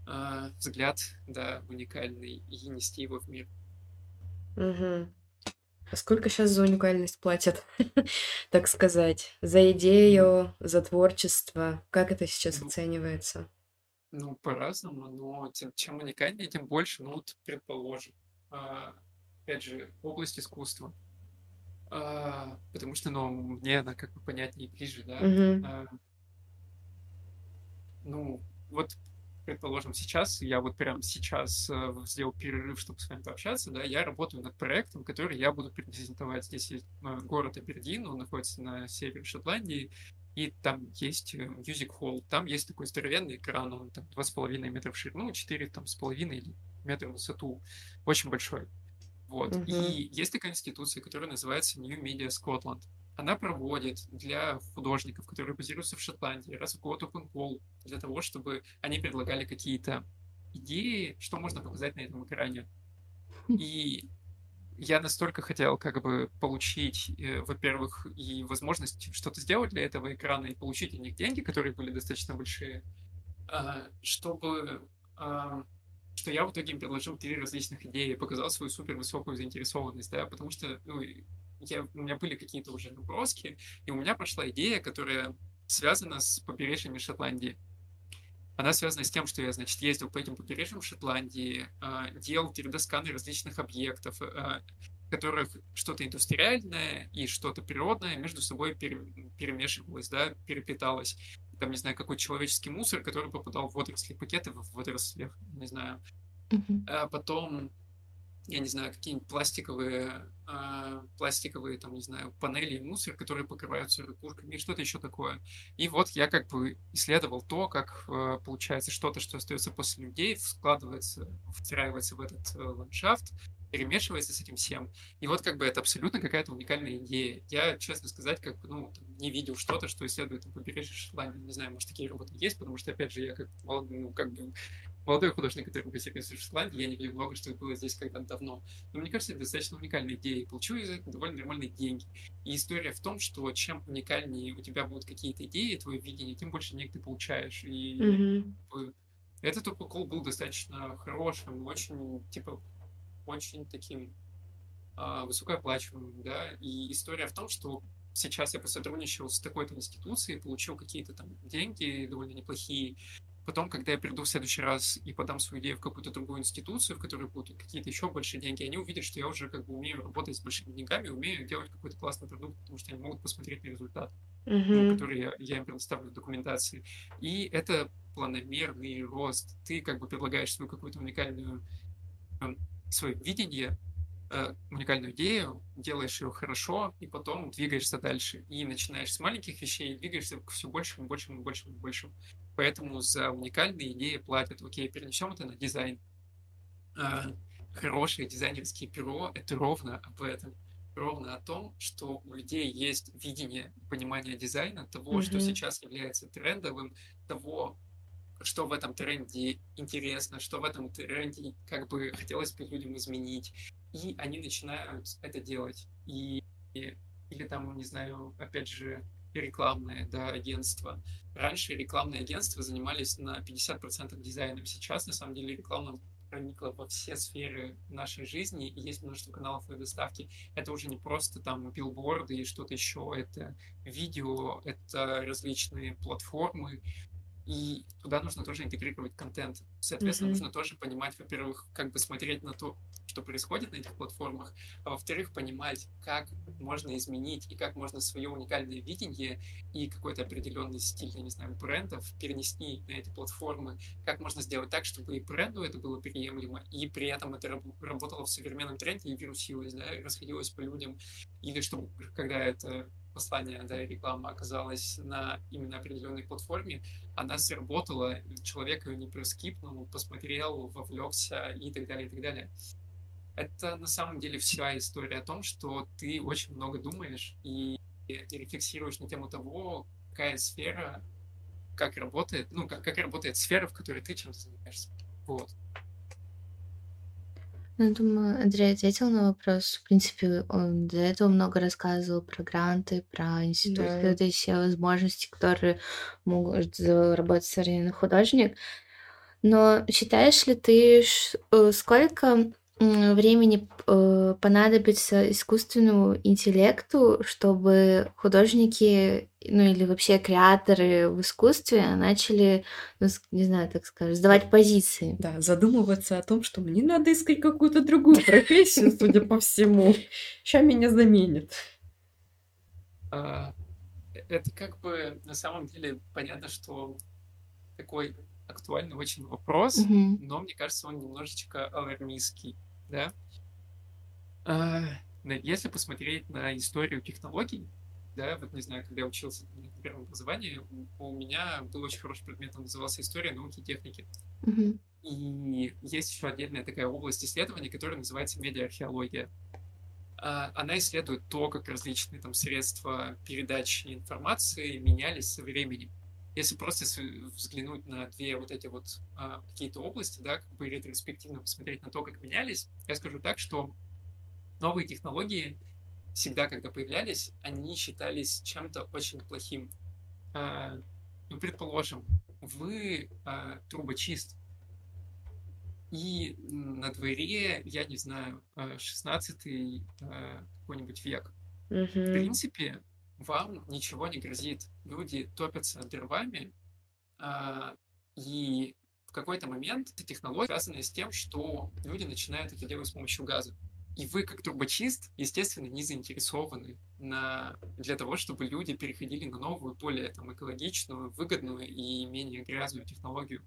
а, взгляд, да, уникальный, и нести его в мир.
Мгм. А сколько сейчас за уникальность платят, так сказать? За идею, за творчество? Как это сейчас
Ну,
оценивается?
ну, по-разному, но тем, чем уникальнее, тем больше, ну, вот, предположим. А, опять же, область искусства. А, потому что, ну, мне она как бы понятнее и ближе, да.
Мгм.
А, ну, вот, предположим, сейчас, я вот прямо сейчас э, сделал перерыв, чтобы с вами пообщаться, да, я работаю над проектом, который я буду презентовать. Здесь есть э, город Абердин, он находится на севере Шотландии, и там есть э, Music Hall, там есть такой здоровенный экран, он там 2,5 метра в ширину, 4 там с половиной метра в высоту, очень большой. Вот.
Мгм.
И есть такая институция, которая называется New Media Scotland. Она проводит для художников, которые базируются в Шотландии, раз в год open call для того, чтобы они предлагали какие-то идеи, что можно показать на этом экране. И я настолько хотел как бы получить, э, во-первых, и возможность что-то сделать для этого экрана, и получить от них деньги, которые были достаточно большие, а, чтобы а, что я в итоге им предложил три различных идеи и показал свою супер высокую заинтересованность, да, потому что ну, я, у меня были какие-то уже наброски, и у меня пошла идея, которая связана с побережьями Шотландии. Она связана с тем, что я, значит, ездил по этим побережьям Шотландии, а, делал 3D-сканы различных объектов, а, в которых что-то индустриальное и что-то природное между собой пере- перемешивалось, да, переплеталось. Там, не знаю, какой человеческий мусор, который попадал в водоросли, пакеты в водорослях, не знаю.
Мгм.
А потом, я не знаю, какие-нибудь пластиковые, а, пластиковые, там, не знаю, панели и мусор, которые покрываются ракушками и что-то еще такое. И вот я как бы исследовал то, как э, получается что-то, что остается после людей, складывается, встраивается в этот э, ландшафт, перемешивается с этим всем. И вот как бы это абсолютно какая-то уникальная идея. Я, честно сказать, как бы, ну, там, не видел что-то, что исследует побережье Шотландии. Не знаю, может, такие работы есть, потому что, опять же, я как, ну, как бы молодой художник, который базируется в Шотландии, я не видел много, что было здесь когда-то давно. Но мне кажется, это достаточно уникальная идея. И получил из этого довольно нормальные деньги. И история в том, что чем уникальнее у тебя будут какие-то идеи, твое видение, тем больше денег ты получаешь. И бы, этот опыт был достаточно хорошим, очень, типа, очень таким а, высокооплачиваемым, да, и история в том, что сейчас я посотрудничал с такой-то институцией, получил какие-то там деньги довольно неплохие, Потом, когда я приду в следующий раз и подам свою идею в какую-то другую институцию, в которой будут какие-то еще большие деньги, они увидят, что я уже как бы умею работать с большими деньгами, умею делать какой-то классный продукт, потому что они могут посмотреть на результат, ну, который я, я им предоставлю в документации. И это планомерный рост. Ты как бы предлагаешь свою какую-то уникальную эм, свое видение, уникальную идею, делаешь ее хорошо, и потом двигаешься дальше. И начинаешь с маленьких вещей, и двигаешься к все большему, большему, большему, большему. Поэтому за уникальные идеи платят. Окей, перенесем это на дизайн. А, Хорошее дизайнерские перо — это ровно об этом. Ровно о том, что у людей есть видение, понимание дизайна, того, что
Мгм.
сейчас является трендовым, того, что в этом тренде интересно, что в этом тренде как бы хотелось бы людям изменить. И они начинают это делать. И, и- или там, не знаю, опять же, рекламное да, агентство. Раньше рекламные агентства занимались на 50% дизайном. Сейчас, на самом деле, реклама проникла во все сферы нашей жизни, и есть множество каналов ее доставки. Это уже не просто там билборды и что-то еще, это видео, это различные платформы, и туда нужно тоже интегрировать контент. Соответственно,
Мгм.
нужно тоже понимать, во-первых, как бы смотреть на то, что происходит на этих платформах, а во-вторых, понимать, как можно изменить и как можно свое уникальное видение и какой-то определенный стиль, я не знаю, брендов перенести на эти платформы, как можно сделать так, чтобы и бренду это было приемлемо, и при этом это раб- работало в современном тренде и вирусилось, да, расходилось по людям, или чтобы, когда это послание, да, реклама оказалась на именно определенной платформе, она сработала, человек ее не проскипнул, посмотрел, вовлекся и так далее, и так далее. Это на самом деле вся история о том, что ты очень много думаешь и, и рефлексируешь на тему того, какая сфера, как работает, ну, как, как работает сфера, в которой ты чем занимаешься. Вот.
Ну, думаю, Андрей ответил на вопрос. В принципе, он до этого много рассказывал про гранты, про институт,
Да.
все возможности, которые могут заработать современный художник. Но считаешь ли ты, ш- э, сколько времени э, понадобится искусственному интеллекту, чтобы художники, ну или вообще креаторы в искусстве начали, ну, не знаю, так скажем, сдавать позиции?
Да, задумываться о том, что мне надо искать какую-то другую профессию, судя по всему. Сейчас меня заменят.
А, Это как бы на самом деле понятно, что такой актуальный очень вопрос,
Мгм.
но мне кажется, он немножечко алармистский, да? А, Если посмотреть на историю технологий, да, вот не знаю, когда я учился на первом образовании, у- у меня был очень хороший предмет, он назывался «История науки и техники».
Мгм.
И есть еще отдельная такая область исследований, которая называется медиаархеология. А, Она исследует то, как различные там средства передачи информации менялись со временем. Если просто взглянуть на две вот эти вот а, какие-то области, да, как бы ретроспективно посмотреть на то, как менялись, я скажу так, что новые технологии всегда, когда появлялись, они считались чем-то очень плохим. А, Ну, предположим, вы а, трубочист, и на дворе, я не знаю, 16 какой-нибудь век. В
Мгм.
принципе, вам ничего не грозит. Люди топятся дровами, а, и в какой-то момент технология связана с тем, что люди начинают это делать с помощью газа. И вы, как трубочист, естественно, не заинтересованы на... для того, чтобы люди переходили на новую, более там, экологичную, выгодную и менее грязную технологию.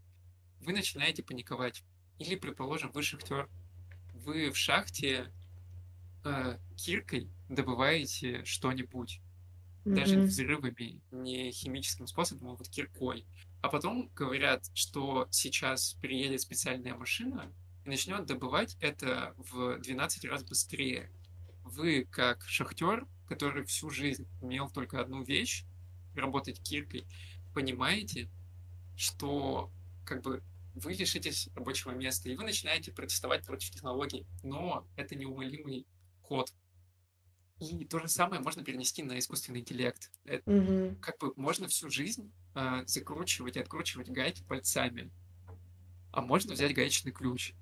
Вы начинаете паниковать. Или, предположим, вы шахтер. Вы в шахте э, киркой добываете что-нибудь даже
Мгм.
взрывами, не химическим способом, а вот киркой. А потом говорят, что сейчас приедет специальная машина и начнет добывать это в 12 раз быстрее. Вы, как шахтер, который всю жизнь имел только одну вещь, работать киркой, понимаете, что как бы вы лишитесь рабочего места, и вы начинаете протестовать против технологий, но это неумолимый ход. И то же самое можно перенести на искусственный интеллект. Это
Мгм.
как бы можно всю жизнь а, закручивать и откручивать гайки пальцами, а можно взять гаечный ключ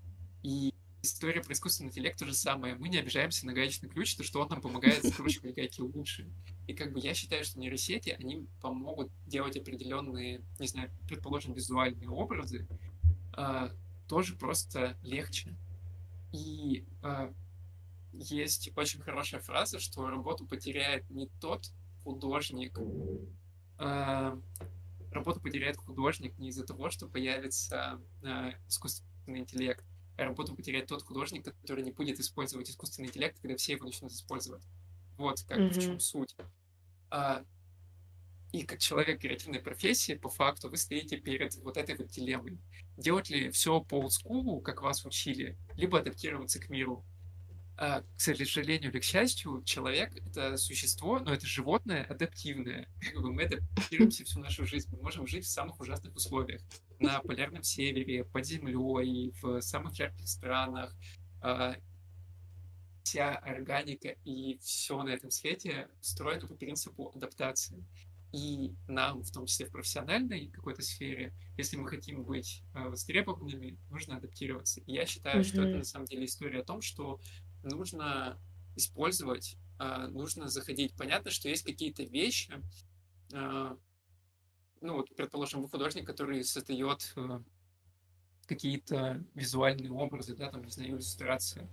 и история про искусственный интеллект то же самое. Мы не обижаемся на гаечный ключ, то что он нам помогает закручивать гайки лучше. И как бы я считаю, что нейросети, они помогут делать определенные, не знаю, предположим, визуальные образы, э, тоже просто легче. И э, есть очень хорошая фраза, что работу потеряет не тот художник, э, работу потеряет художник не из-за того, что появится э, искусственный интеллект, а работу потеряет тот художник, который не будет использовать искусственный интеллект, когда все его начнут использовать. Вот как mm-hmm. в чем суть. А, и как человек креативной профессии, по факту, вы стоите перед вот этой вот дилеммой. Делать ли все по олдскулу, как вас учили, либо адаптироваться к миру. А, к сожалению или к счастью, человек — это существо, но это животное адаптивное. Мы адаптируемся всю нашу жизнь. Мы можем жить в самых ужасных условиях. На полярном севере, под землей, в самых жарких странах. А, вся органика и все на этом свете строят по принципу адаптации. И нам, в том числе в профессиональной какой-то сфере, если мы хотим быть э, востребованными, нужно адаптироваться. И я считаю, mm-hmm. что это на самом деле история о том, что нужно использовать, э, нужно заходить. Понятно, что есть какие-то вещи, э, ну вот, предположим, вы художник, который создает э, какие-то визуальные образы, да, там, не знаю, иллюстрации,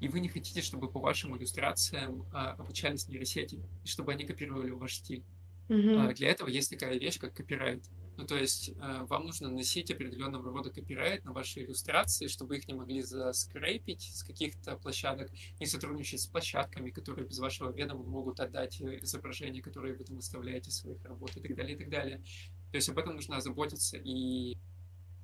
и вы не хотите, чтобы по вашим иллюстрациям э, обучались нейросети, и чтобы они копировали ваш стиль. Mm-hmm. Для этого есть такая вещь, как копирайт. Ну, то есть э, вам нужно носить определенного рода копирайт на ваши иллюстрации, чтобы их не могли заскрейпить с каких-то площадок, не сотрудничать с площадками, которые без вашего ведома могут отдать э, изображения, которые вы там выставляете своих работ и так далее, и так далее. То есть об этом нужно озаботиться. И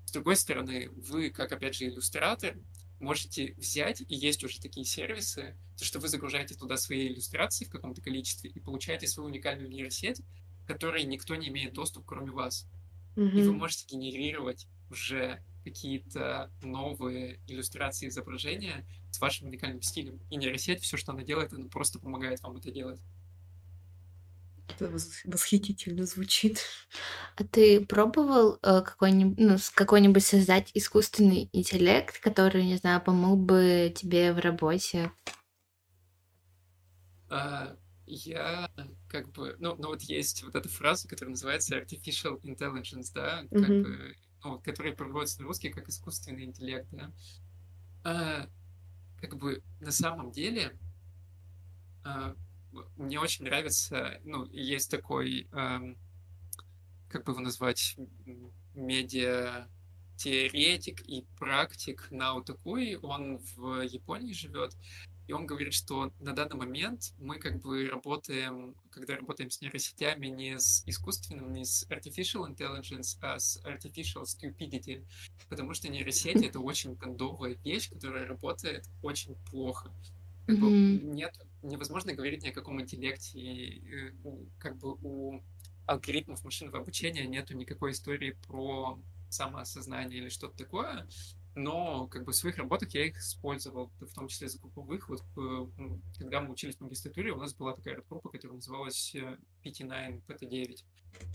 с другой стороны, вы, как, опять же, иллюстратор, можете взять, и есть уже такие сервисы, то, что вы загружаете туда свои иллюстрации в каком-то количестве и получаете свою уникальную нейросеть, которой никто не имеет доступ, кроме вас. Mm-hmm. И вы можете генерировать уже какие-то новые иллюстрации изображения с вашим уникальным стилем. И нейросеть, все, что она делает, она просто помогает вам это делать.
Это восхитительно звучит.
А ты пробовал э, какой-нибудь, ну, какой-нибудь создать искусственный интеллект, который, не знаю, помог бы тебе в работе?
А, я как бы, ну, ну вот есть вот эта фраза, которая называется artificial intelligence, да, как mm-hmm. бы, ну, которая переводится на русский как искусственный интеллект, да. А, как бы на самом деле а, мне очень нравится, ну, есть такой, эм, как бы его назвать, медиа теоретик и практик Нао Такуи, он в Японии живет, и он говорит, что на данный момент мы как бы работаем, когда работаем с нейросетями, не с искусственным, не с artificial intelligence, а с artificial stupidity, потому что нейросети — это очень кондовая вещь, которая работает очень плохо. Как бы нет, невозможно говорить ни о каком интеллекте, и, э, как бы у алгоритмов машинного обучения нету никакой истории про самоосознание или что-то такое, но как бы в своих работах я их использовал, в том числе за групповых. Вот э, когда мы учились в магистратуре, у нас была такая группа, которая называлась PT9, PT9.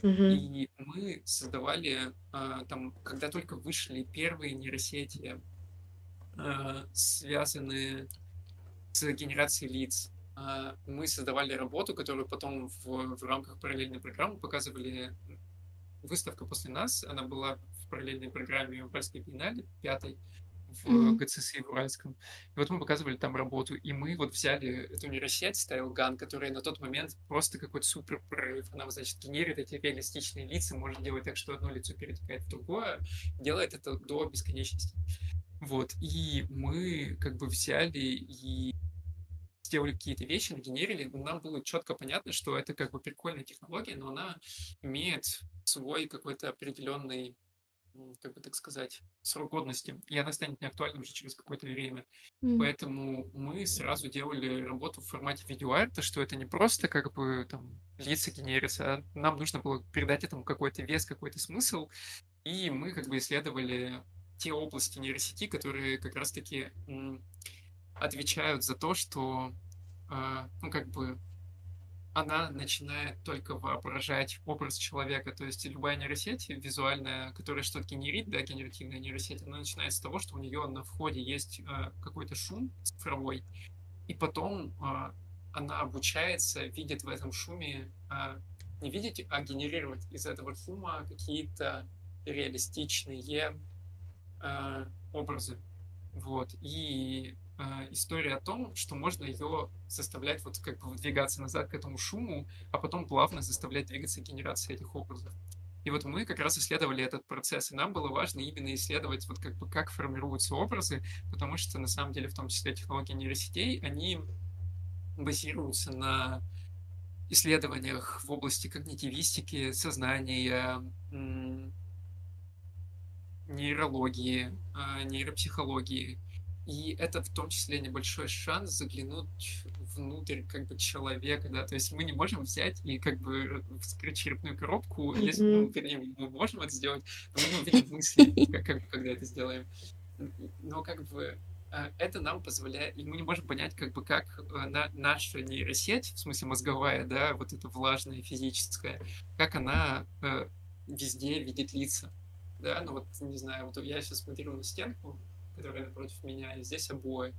Mm-hmm. И мы создавали э, там, когда только вышли первые нейросети, связанные с генерацией лиц. А, мы создавали работу, которую потом в, в рамках параллельной программы показывали. Выставка после нас, она была в параллельной программе Уральской биеннале, пятой, в mm-hmm. ГЦСИ в Уральском. И вот мы показывали там работу, и мы вот взяли эту нейросеть Stylegun, которая на тот момент просто какой-то супер прорыв. Она, значит, генерит эти реалистичные лица, может делать так, что одно лицо перетекает в другое, делает это до бесконечности. Вот, и мы как бы взяли и сделали какие-то вещи, нагенерили, нам было четко понятно, что это как бы прикольная технология, но она имеет свой какой-то определенный как бы так сказать, срок годности, и она станет неактуальной уже через какое-то время. Mm. Поэтому мы сразу делали работу в формате видеоарта, что это не просто как бы там лица генерятся, а нам нужно было передать этому какой-то вес, какой-то смысл, и мы как бы исследовали те области нейросети, которые как раз-таки отвечают за то, что, э, ну, как бы она начинает только воображать образ человека. То есть любая нейросеть визуальная, которая что-то генерит, да, генеративная нейросеть, она начинает с того, что у нее на входе есть э, какой-то шум цифровой, и потом э, она обучается, видит в этом шуме, э, не видеть, а генерировать из этого шума какие-то реалистичные э, образы. Вот. И э, история о том, что можно ее заставлять вот как бы двигаться назад к этому шуму, а потом плавно заставлять двигаться генерация этих образов. И вот мы как раз исследовали этот процесс, и нам было важно именно исследовать вот как бы как формируются образы, потому что на самом деле в том числе технологии нейросетей, они базируются на исследованиях в области когнитивистики, сознания, нейрологии, а, нейропсихологии. И это в том числе небольшой шанс заглянуть внутрь как бы человека, да, то есть мы не можем взять и как бы вскрыть черепную коробку, mm-hmm. если, ну, вернее, мы можем это сделать, но мы не увидим мысли, как, как, когда это сделаем. Но как бы а, это нам позволяет, и мы не можем понять, как бы, как э, на, наша нейросеть, в смысле мозговая, да, вот эта влажная, физическая, как она э, везде видит лица да, ну вот, не знаю, вот я сейчас смотрю на стенку, которая напротив меня, и здесь обои,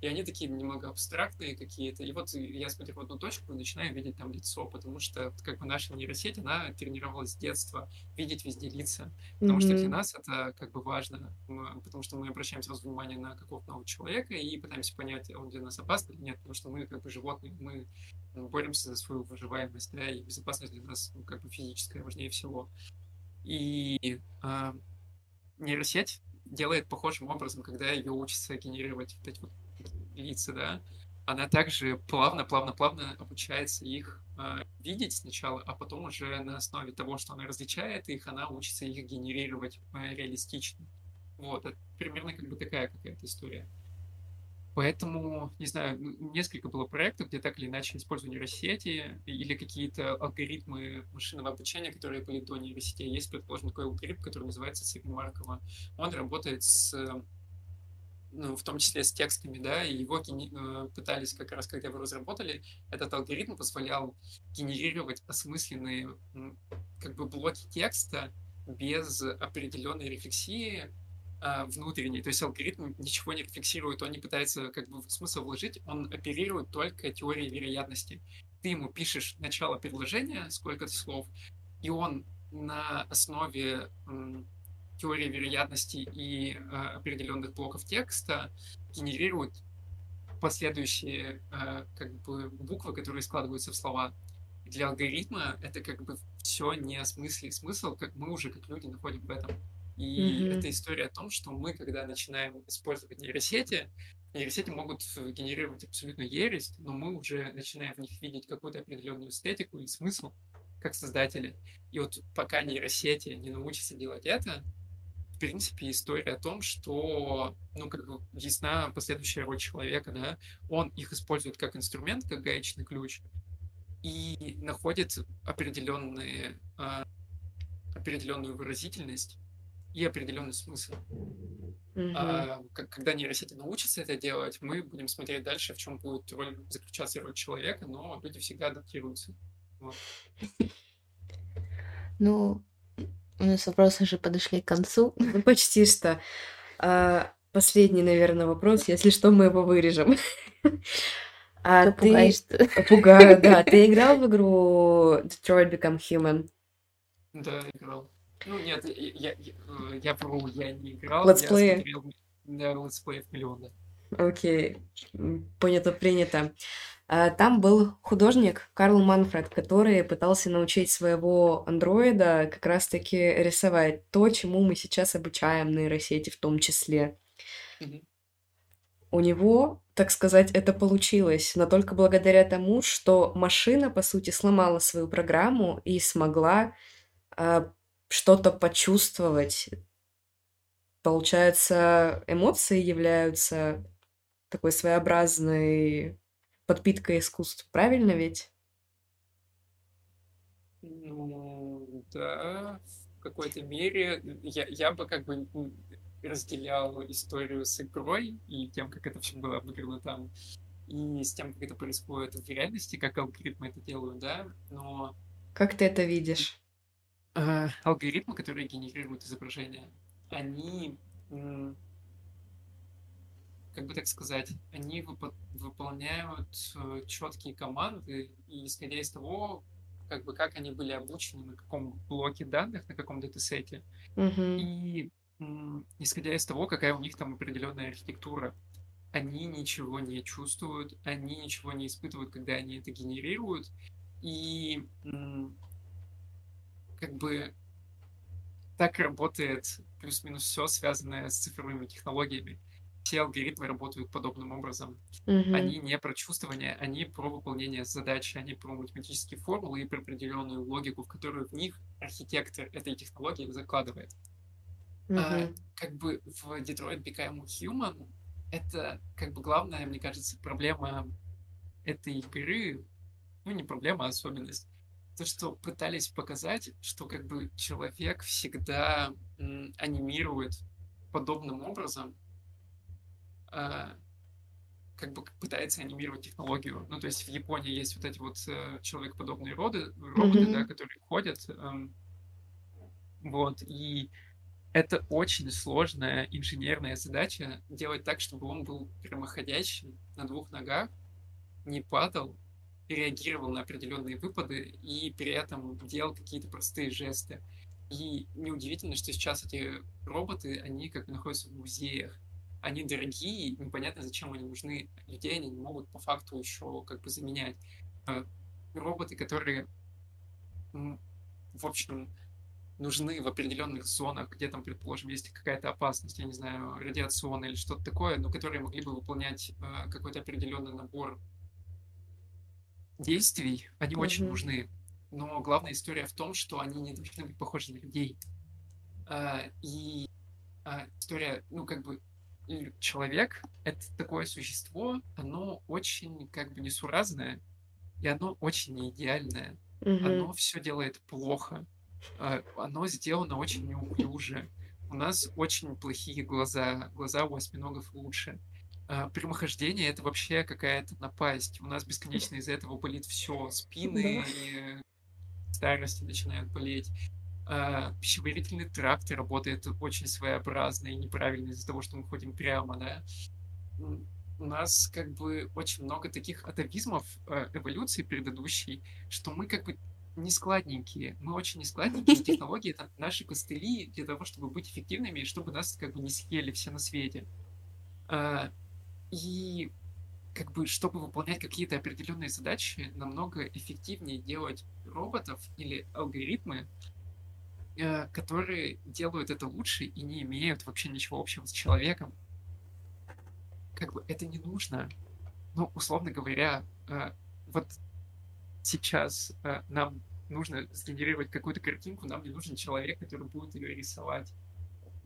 и они такие немного абстрактные какие-то. И вот я смотрю в одну точку и начинаю видеть там лицо, потому что как бы наша нейросеть, она тренировалась с детства видеть везде лица. Потому mm-hmm. что для нас это как бы важно, потому что мы обращаем сразу внимание на какого-то нового человека и пытаемся понять, он для нас опасный или нет, потому что мы как бы животные, мы боремся за свою выживаемость, да, и безопасность для нас ну, как бы физическая важнее всего. И э, нейросеть делает похожим образом, когда ее учится генерировать вот эти вот лица, да, она также плавно, плавно, плавно обучается их э, видеть сначала, а потом уже на основе того, что она различает их, она учится их генерировать э, реалистично. Вот, это примерно как бы такая какая-то история. Поэтому, не знаю, несколько было проектов, где так или иначе использовали нейросети или какие-то алгоритмы машинного обучения, которые были до нейросети. Есть, предположим, такой алгоритм, который называется цепь Маркова. Он работает с ну, в том числе с текстами, да, и его э, пытались как раз, когда его разработали, этот алгоритм позволял генерировать осмысленные как бы блоки текста без определенной рефлексии, внутренний, то есть алгоритм ничего не фиксирует, он не пытается как бы смысл вложить, он оперирует только теорией вероятности. Ты ему пишешь начало предложения, сколько-то слов, и он на основе теории вероятности и э, определенных блоков текста генерирует последующие э, как бы буквы, которые складываются в слова. Для алгоритма это как бы все не смысле смысл, как мы уже как люди находим в этом. И mm-hmm. это история о том, что мы, когда начинаем использовать нейросети, нейросети могут генерировать абсолютно ересь, но мы уже начинаем в них видеть какую-то определенную эстетику и смысл, как создатели. И вот пока нейросети не научатся делать это, в принципе, история о том, что, ну, как бы ясна последующая роль человека, да, он их использует как инструмент, как гаечный ключ, и находит определенные, а, определенную выразительность и определенный смысл. Mm-hmm. А, когда нейросети научатся это делать, мы будем смотреть дальше, в чем будет роль, заключаться роль человека, но люди всегда адаптируются. Вот.
Ну, у нас вопросы уже подошли к концу.
Ну, почти что. А, последний, наверное, вопрос. Если что, мы его вырежем. А ты... Пугаешь Пугаю, да. Ты играл в игру Detroit Become Human?
Да, играл. Ну, нет, я, я, я вру, я не играл.
Летсплеи?
Я смотрел да, летсплеев миллион, да.
Окей, понято, принято. А, там был художник Карл Манфред, который пытался научить своего андроида как раз-таки рисовать то, чему мы сейчас обучаем нейросети в том числе. Mm-hmm. У него, так сказать, это получилось, но только благодаря тому, что машина, по сути, сломала свою программу и смогла а, что-то почувствовать. Получается, эмоции являются такой своеобразной подпиткой искусств, правильно ведь?
Ну, да, в какой-то мере. Я, я бы как бы разделял историю с игрой и тем, как это все было обыграно там и с тем, как это происходит в реальности, как алгоритмы это делают, да, но...
Как ты это видишь?
Э, алгоритмы, которые генерируют изображения, они, как бы так сказать, они вып- выполняют э, четкие команды, и исходя из того, как бы как они были обучены, на каком блоке данных, на каком датасете,
Угу.
и исходя из того, какая у них там определенная архитектура, они ничего не чувствуют, они ничего не испытывают, когда они это генерируют, и как бы так работает плюс-минус все, связанное с цифровыми технологиями. Все алгоритмы работают подобным образом.
Угу.
Они не про чувствование, они про выполнение задачи, они про математические формулы и про определенную логику, в которую в них архитектор этой технологии закладывает.
Угу.
А, как бы в Detroit Become Human это как бы главная, мне кажется, проблема этой игры, ну не проблема, а особенность, то, что пытались показать, что как бы человек всегда анимирует подобным образом, э, как бы пытается анимировать технологию. Ну, то есть в Японии есть вот эти вот э, человекоподобные роды, роботы,
Мгм.
да, которые ходят, эм, вот, и это очень сложная инженерная задача делать так, чтобы он был прямоходящим на двух ногах, не падал, реагировал на определенные выпады и при этом делал какие-то простые жесты. И неудивительно, что сейчас эти роботы, они как бы находятся в музеях. Они дорогие, непонятно, зачем они нужны. Людей они не могут по факту еще как бы заменять. А Роботы, которые, в общем, нужны в определенных зонах, где там, предположим, есть какая-то опасность, я не знаю, радиационная или что-то такое, но которые могли бы выполнять э, какой-то определенный набор действий, они очень
Мгм.
нужны. Но главная история в том, что они не должны быть похожи на людей. А, и а, история, ну, как бы, человек — это такое существо, оно очень, как бы, несуразное, и оно очень не идеальное.
Мгм.
Оно все делает плохо. А, Оно сделано очень неуклюже. У нас очень плохие глаза. Глаза у осьминогов лучше. А, Прямохождение это вообще какая-то напасть. У нас бесконечно из-за этого болит все. Спины и старости начинают болеть. А, Пищеварительный тракт работает очень своеобразно и неправильно из-за того, что мы ходим прямо, да. У нас как бы очень много таких атовизмов э, эволюции предыдущей, что мы как бы не складненькие. Мы очень не складненькие. Технологии — это наши костыли для того, чтобы быть эффективными и чтобы нас как бы не съели все на свете. А, И как бы, чтобы выполнять какие-то определенные задачи, намного эффективнее делать роботов или алгоритмы, э, которые делают это лучше и не имеют вообще ничего общего с человеком. Как бы это не нужно. Ну, условно говоря, э, вот сейчас э, нам нужно сгенерировать какую-то картинку, нам не нужен человек, который будет ее рисовать.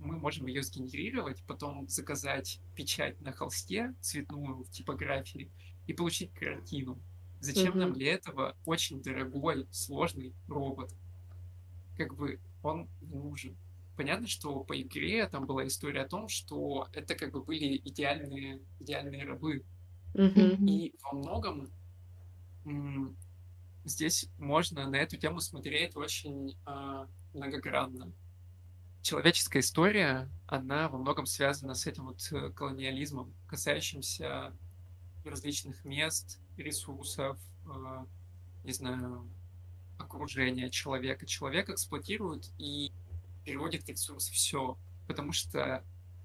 Мы можем ее сгенерировать, потом заказать печать на холсте цветную в типографии и получить картину. Зачем нам
Мгм.
для этого очень дорогой, сложный робот? Как бы он не нужен. Понятно, что по игре там была история о том, что это как бы были идеальные, идеальные рабы.
Мгм.
И во многом здесь можно на эту тему смотреть очень а, многогранно. Человеческая история, она во многом связана с этим вот э, колониализмом, касающимся различных мест, ресурсов, э, не знаю, окружения человека. Человек эксплуатирует и переводит в ресурс все, потому что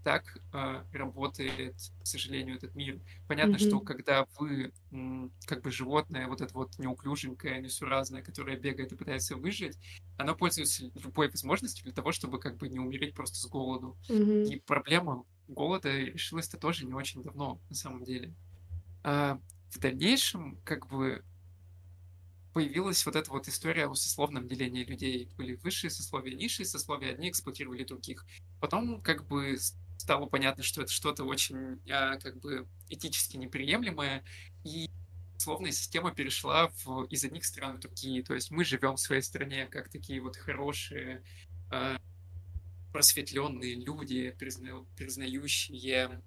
так э, работает, к сожалению, этот мир. Понятно, что
Мгм.
когда вы м, как бы животное, вот это вот неуклюженькое, несуразное, которое бегает и пытается выжить, оно пользуется любой возможностью для того, чтобы как бы не умереть просто с голоду.
Мгм.
И проблема голода решилась-то тоже не очень давно, на самом деле. А в дальнейшем, как бы, появилась вот эта вот история о сословном делении людей. Были высшие сословия, низшие сословия, одни эксплуатировали других. Потом, как бы, стало понятно, что это что-то очень, а, как бы, этически неприемлемое, и условная система перешла в, из одних стран в другие. То есть мы живем в своей стране как такие вот хорошие, а, просветленные люди, призна- признающие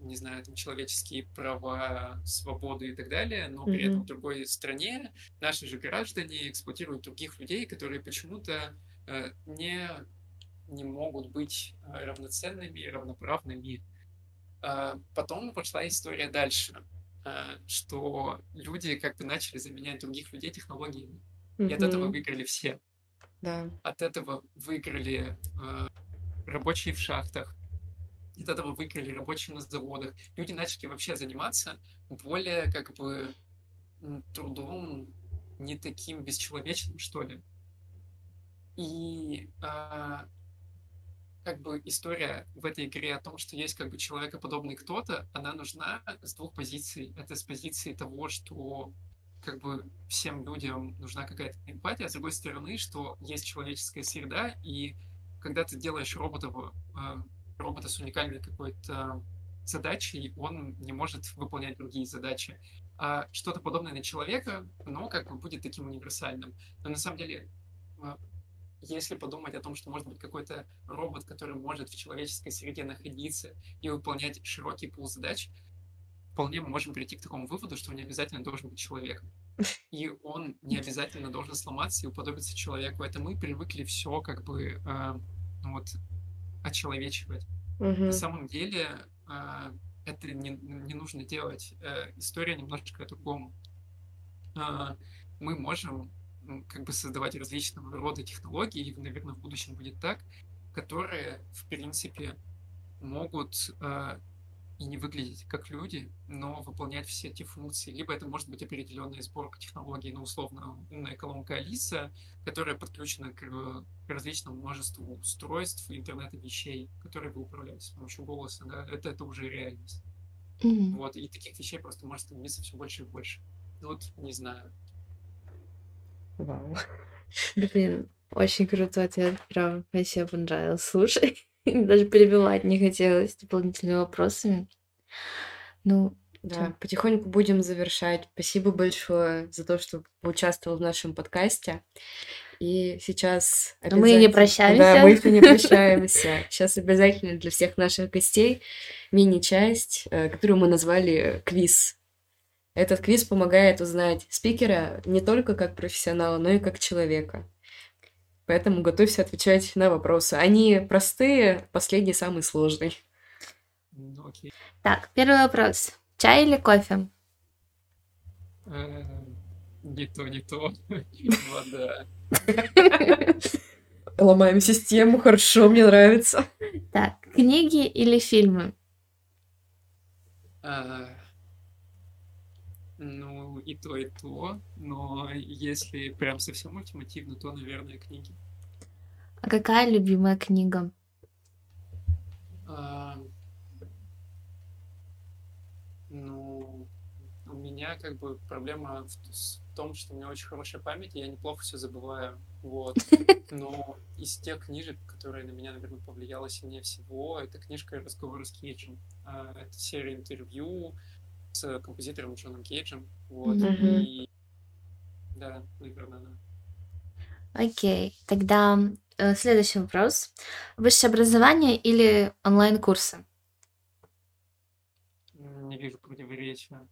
не знаю, там, человеческие права, свободы и так далее, но при этом в другой стране наши же граждане эксплуатируют других людей, которые почему-то э, не, не могут быть э, равноценными равноправными. Э, потом пошла история дальше, э, что люди как бы начали заменять других людей технологиями. И от этого выиграли все.
Да.
От этого выиграли э, рабочие в шахтах, от этого выиграли рабочие на заводах. Люди начали вообще заниматься более как бы трудом не таким бесчеловечным, что ли. И а, как бы история в этой игре о том, что есть как бы человекоподобный кто-то, она нужна с двух позиций. Это с позиции того, что как бы всем людям нужна какая-то эмпатия, а с другой стороны, что есть человеческая среда, и когда ты делаешь робота а, робота с уникальной какой-то задачей, он не может выполнять другие задачи. А что-то подобное на человека, но как бы будет таким универсальным. Но на самом деле, а, если подумать о том, что может быть какой-то робот, который может в человеческой среде находиться и выполнять широкий пул задач, вполне мы можем прийти к такому выводу, что он не обязательно должен быть человеком. И он не обязательно должен сломаться и уподобиться человеку. Это мы привыкли все как бы э, вот очеловечивать. Угу. На самом деле э, это не, не нужно делать. Э, история немножечко о другом. Э, мы можем как бы создавать различного рода технологии, и, наверное, в будущем будет так, которые, в принципе, могут э, и не выглядеть как люди, но выполнять все эти функции. Либо это может быть определенная сборка технологий, ну, условно, умная колонка Алиса, которая подключена к, к различному множеству устройств и интернета вещей, которые вы управляете с помощью голоса, да, это, это уже реальность. Mm-hmm. Вот, и таких вещей просто может становиться все больше и больше. Ну, вот, не знаю.
Вау. Блин, очень крутой ответ, прям вообще понравился. Слушай. Даже перебивать не хотелось дополнительными вопросами. Ну,
да, потихоньку будем завершать. Спасибо большое за то, что поучаствовал в нашем подкасте. И сейчас...
Но мы не прощаемся.
Да, мы не прощаемся. Сейчас обязательно для всех наших гостей мини-часть, э, которую мы назвали квиз. Этот квиз помогает узнать спикера не только как профессионала, но и как человека. Поэтому готовься отвечать на вопросы. Они простые, последний самый сложный.
Ну, окей.
Так, первый вопрос. Чай или кофе?
Э, не то, не то. Вода.
Ломаем систему, хорошо, мне нравится.
Так, книги или фильмы?
Ну, и то, и то. Но если прям совсем ультимативно, то, наверное, книги.
А какая любимая книга?
А, ну, у меня как бы проблема в, в том, что у меня очень хорошая память, и я неплохо все забываю. Вот. Но из тех книжек, которые на меня, наверное, повлияла сильнее всего, это книжка «Разговоры с Кейджем». А, это серия интервью, с композитором Джоном Кейджем. Вот. Mm-hmm. И да, наверное, да.
Окей, тогда э, следующий вопрос. Высшее образование или онлайн-курсы?
Не вижу противоречия.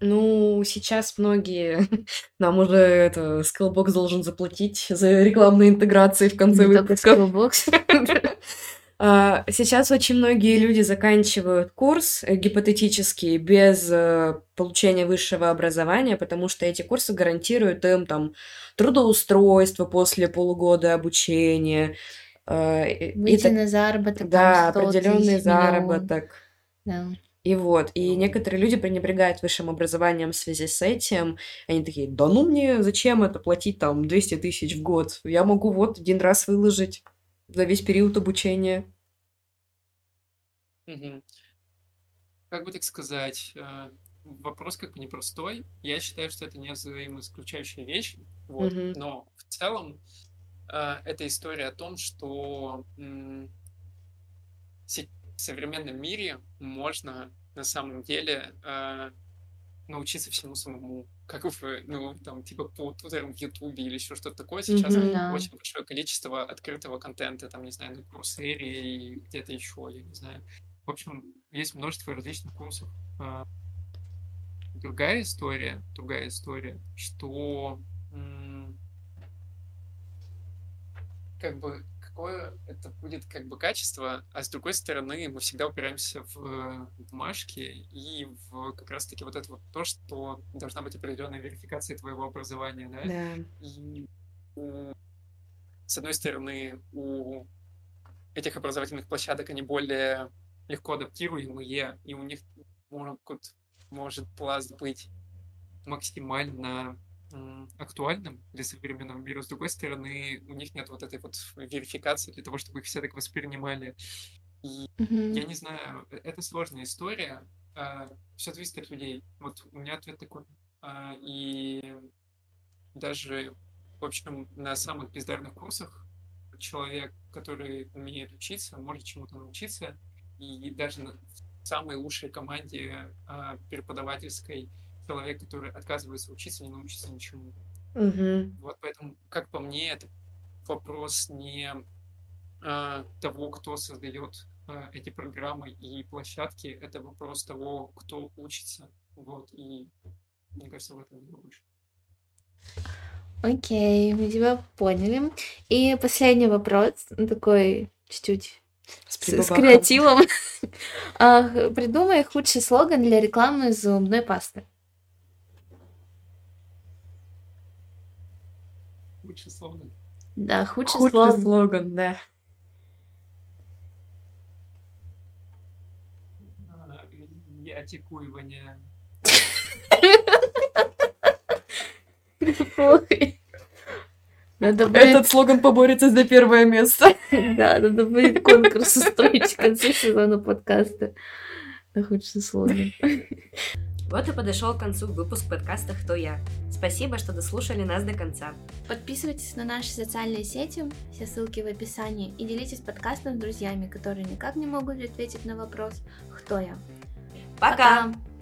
Ну, сейчас многие... Нам уже это Skillbox должен заплатить за рекламные интеграции в конце Не выпуска. Skillbox. А, сейчас очень многие люди заканчивают курс э, гипотетический без э, получения высшего образования, потому что эти курсы гарантируют им там трудоустройство после полугода обучения.
Э, Выйти и, на заработок.
Да, определенный заработок. Да. И вот, и некоторые люди пренебрегают высшим образованием в связи с этим. Они такие, да ну мне зачем это платить там 200 тысяч в год? Я могу вот один раз выложить за весь период обучения.
Угу. Как бы так сказать, э, вопрос как бы непростой. Я считаю, что это не взаимоисключающая вещь, вот. Угу. но в целом э, это история о том, что в современном мире можно на самом деле э, научиться всему самому как бы, ну, там, типа по туторам в Ютубе или еще что-то такое. Сейчас mm-hmm, да. очень большое количество открытого контента, там, не знаю, на Курсере и где-то еще, я не знаю. В общем, есть множество различных курсов. А, другая история, другая история, что как бы какое это будет как бы качество, а с другой стороны мы всегда упираемся в бумажки и в как раз-таки вот это вот то, что должна быть определенная верификация твоего образования, да?
Да.
И у, с одной стороны у этих образовательных площадок они более легко адаптируемые, и у них может, может пласт быть максимально актуальным для современного мира. С другой стороны, у них нет вот этой вот верификации для того, чтобы их все так воспринимали. И mm-hmm. я не знаю, э, это сложная история. А, все зависит от людей. Вот у меня ответ такой. А, и даже, в общем, на самых бездарных курсах человек, который умеет учиться, может чему-то научиться. И даже на самой лучшей команде а, преподавательской человек, который отказывается учиться, не научится ничему.
Угу.
Вот поэтому, как по мне, это вопрос не а, того, кто создает а, эти программы и площадки, это вопрос того, кто учится. Вот, и мне кажется, в этом дело больше.
Окей, мы тебя поняли. И последний вопрос, такой чуть-чуть с, с, с креативом. Придумай худший слоган для рекламы зубной пасты.
худший слоган.
Да, худший,
худший
слоган.
слоган, да.
Я текуивание.
Надо будет... Этот слоган поборется за первое место.
Да, надо будет конкурс устроить в конце сезона подкаста. На худший слоган.
Вот и подошел к концу выпуск подкаста «Кто я?». Спасибо, что дослушали нас до конца.
Подписывайтесь на наши социальные сети, все ссылки в описании, и делитесь подкастом с друзьями, которые никак не могут ответить на вопрос «Кто я?».
Пока! Пока!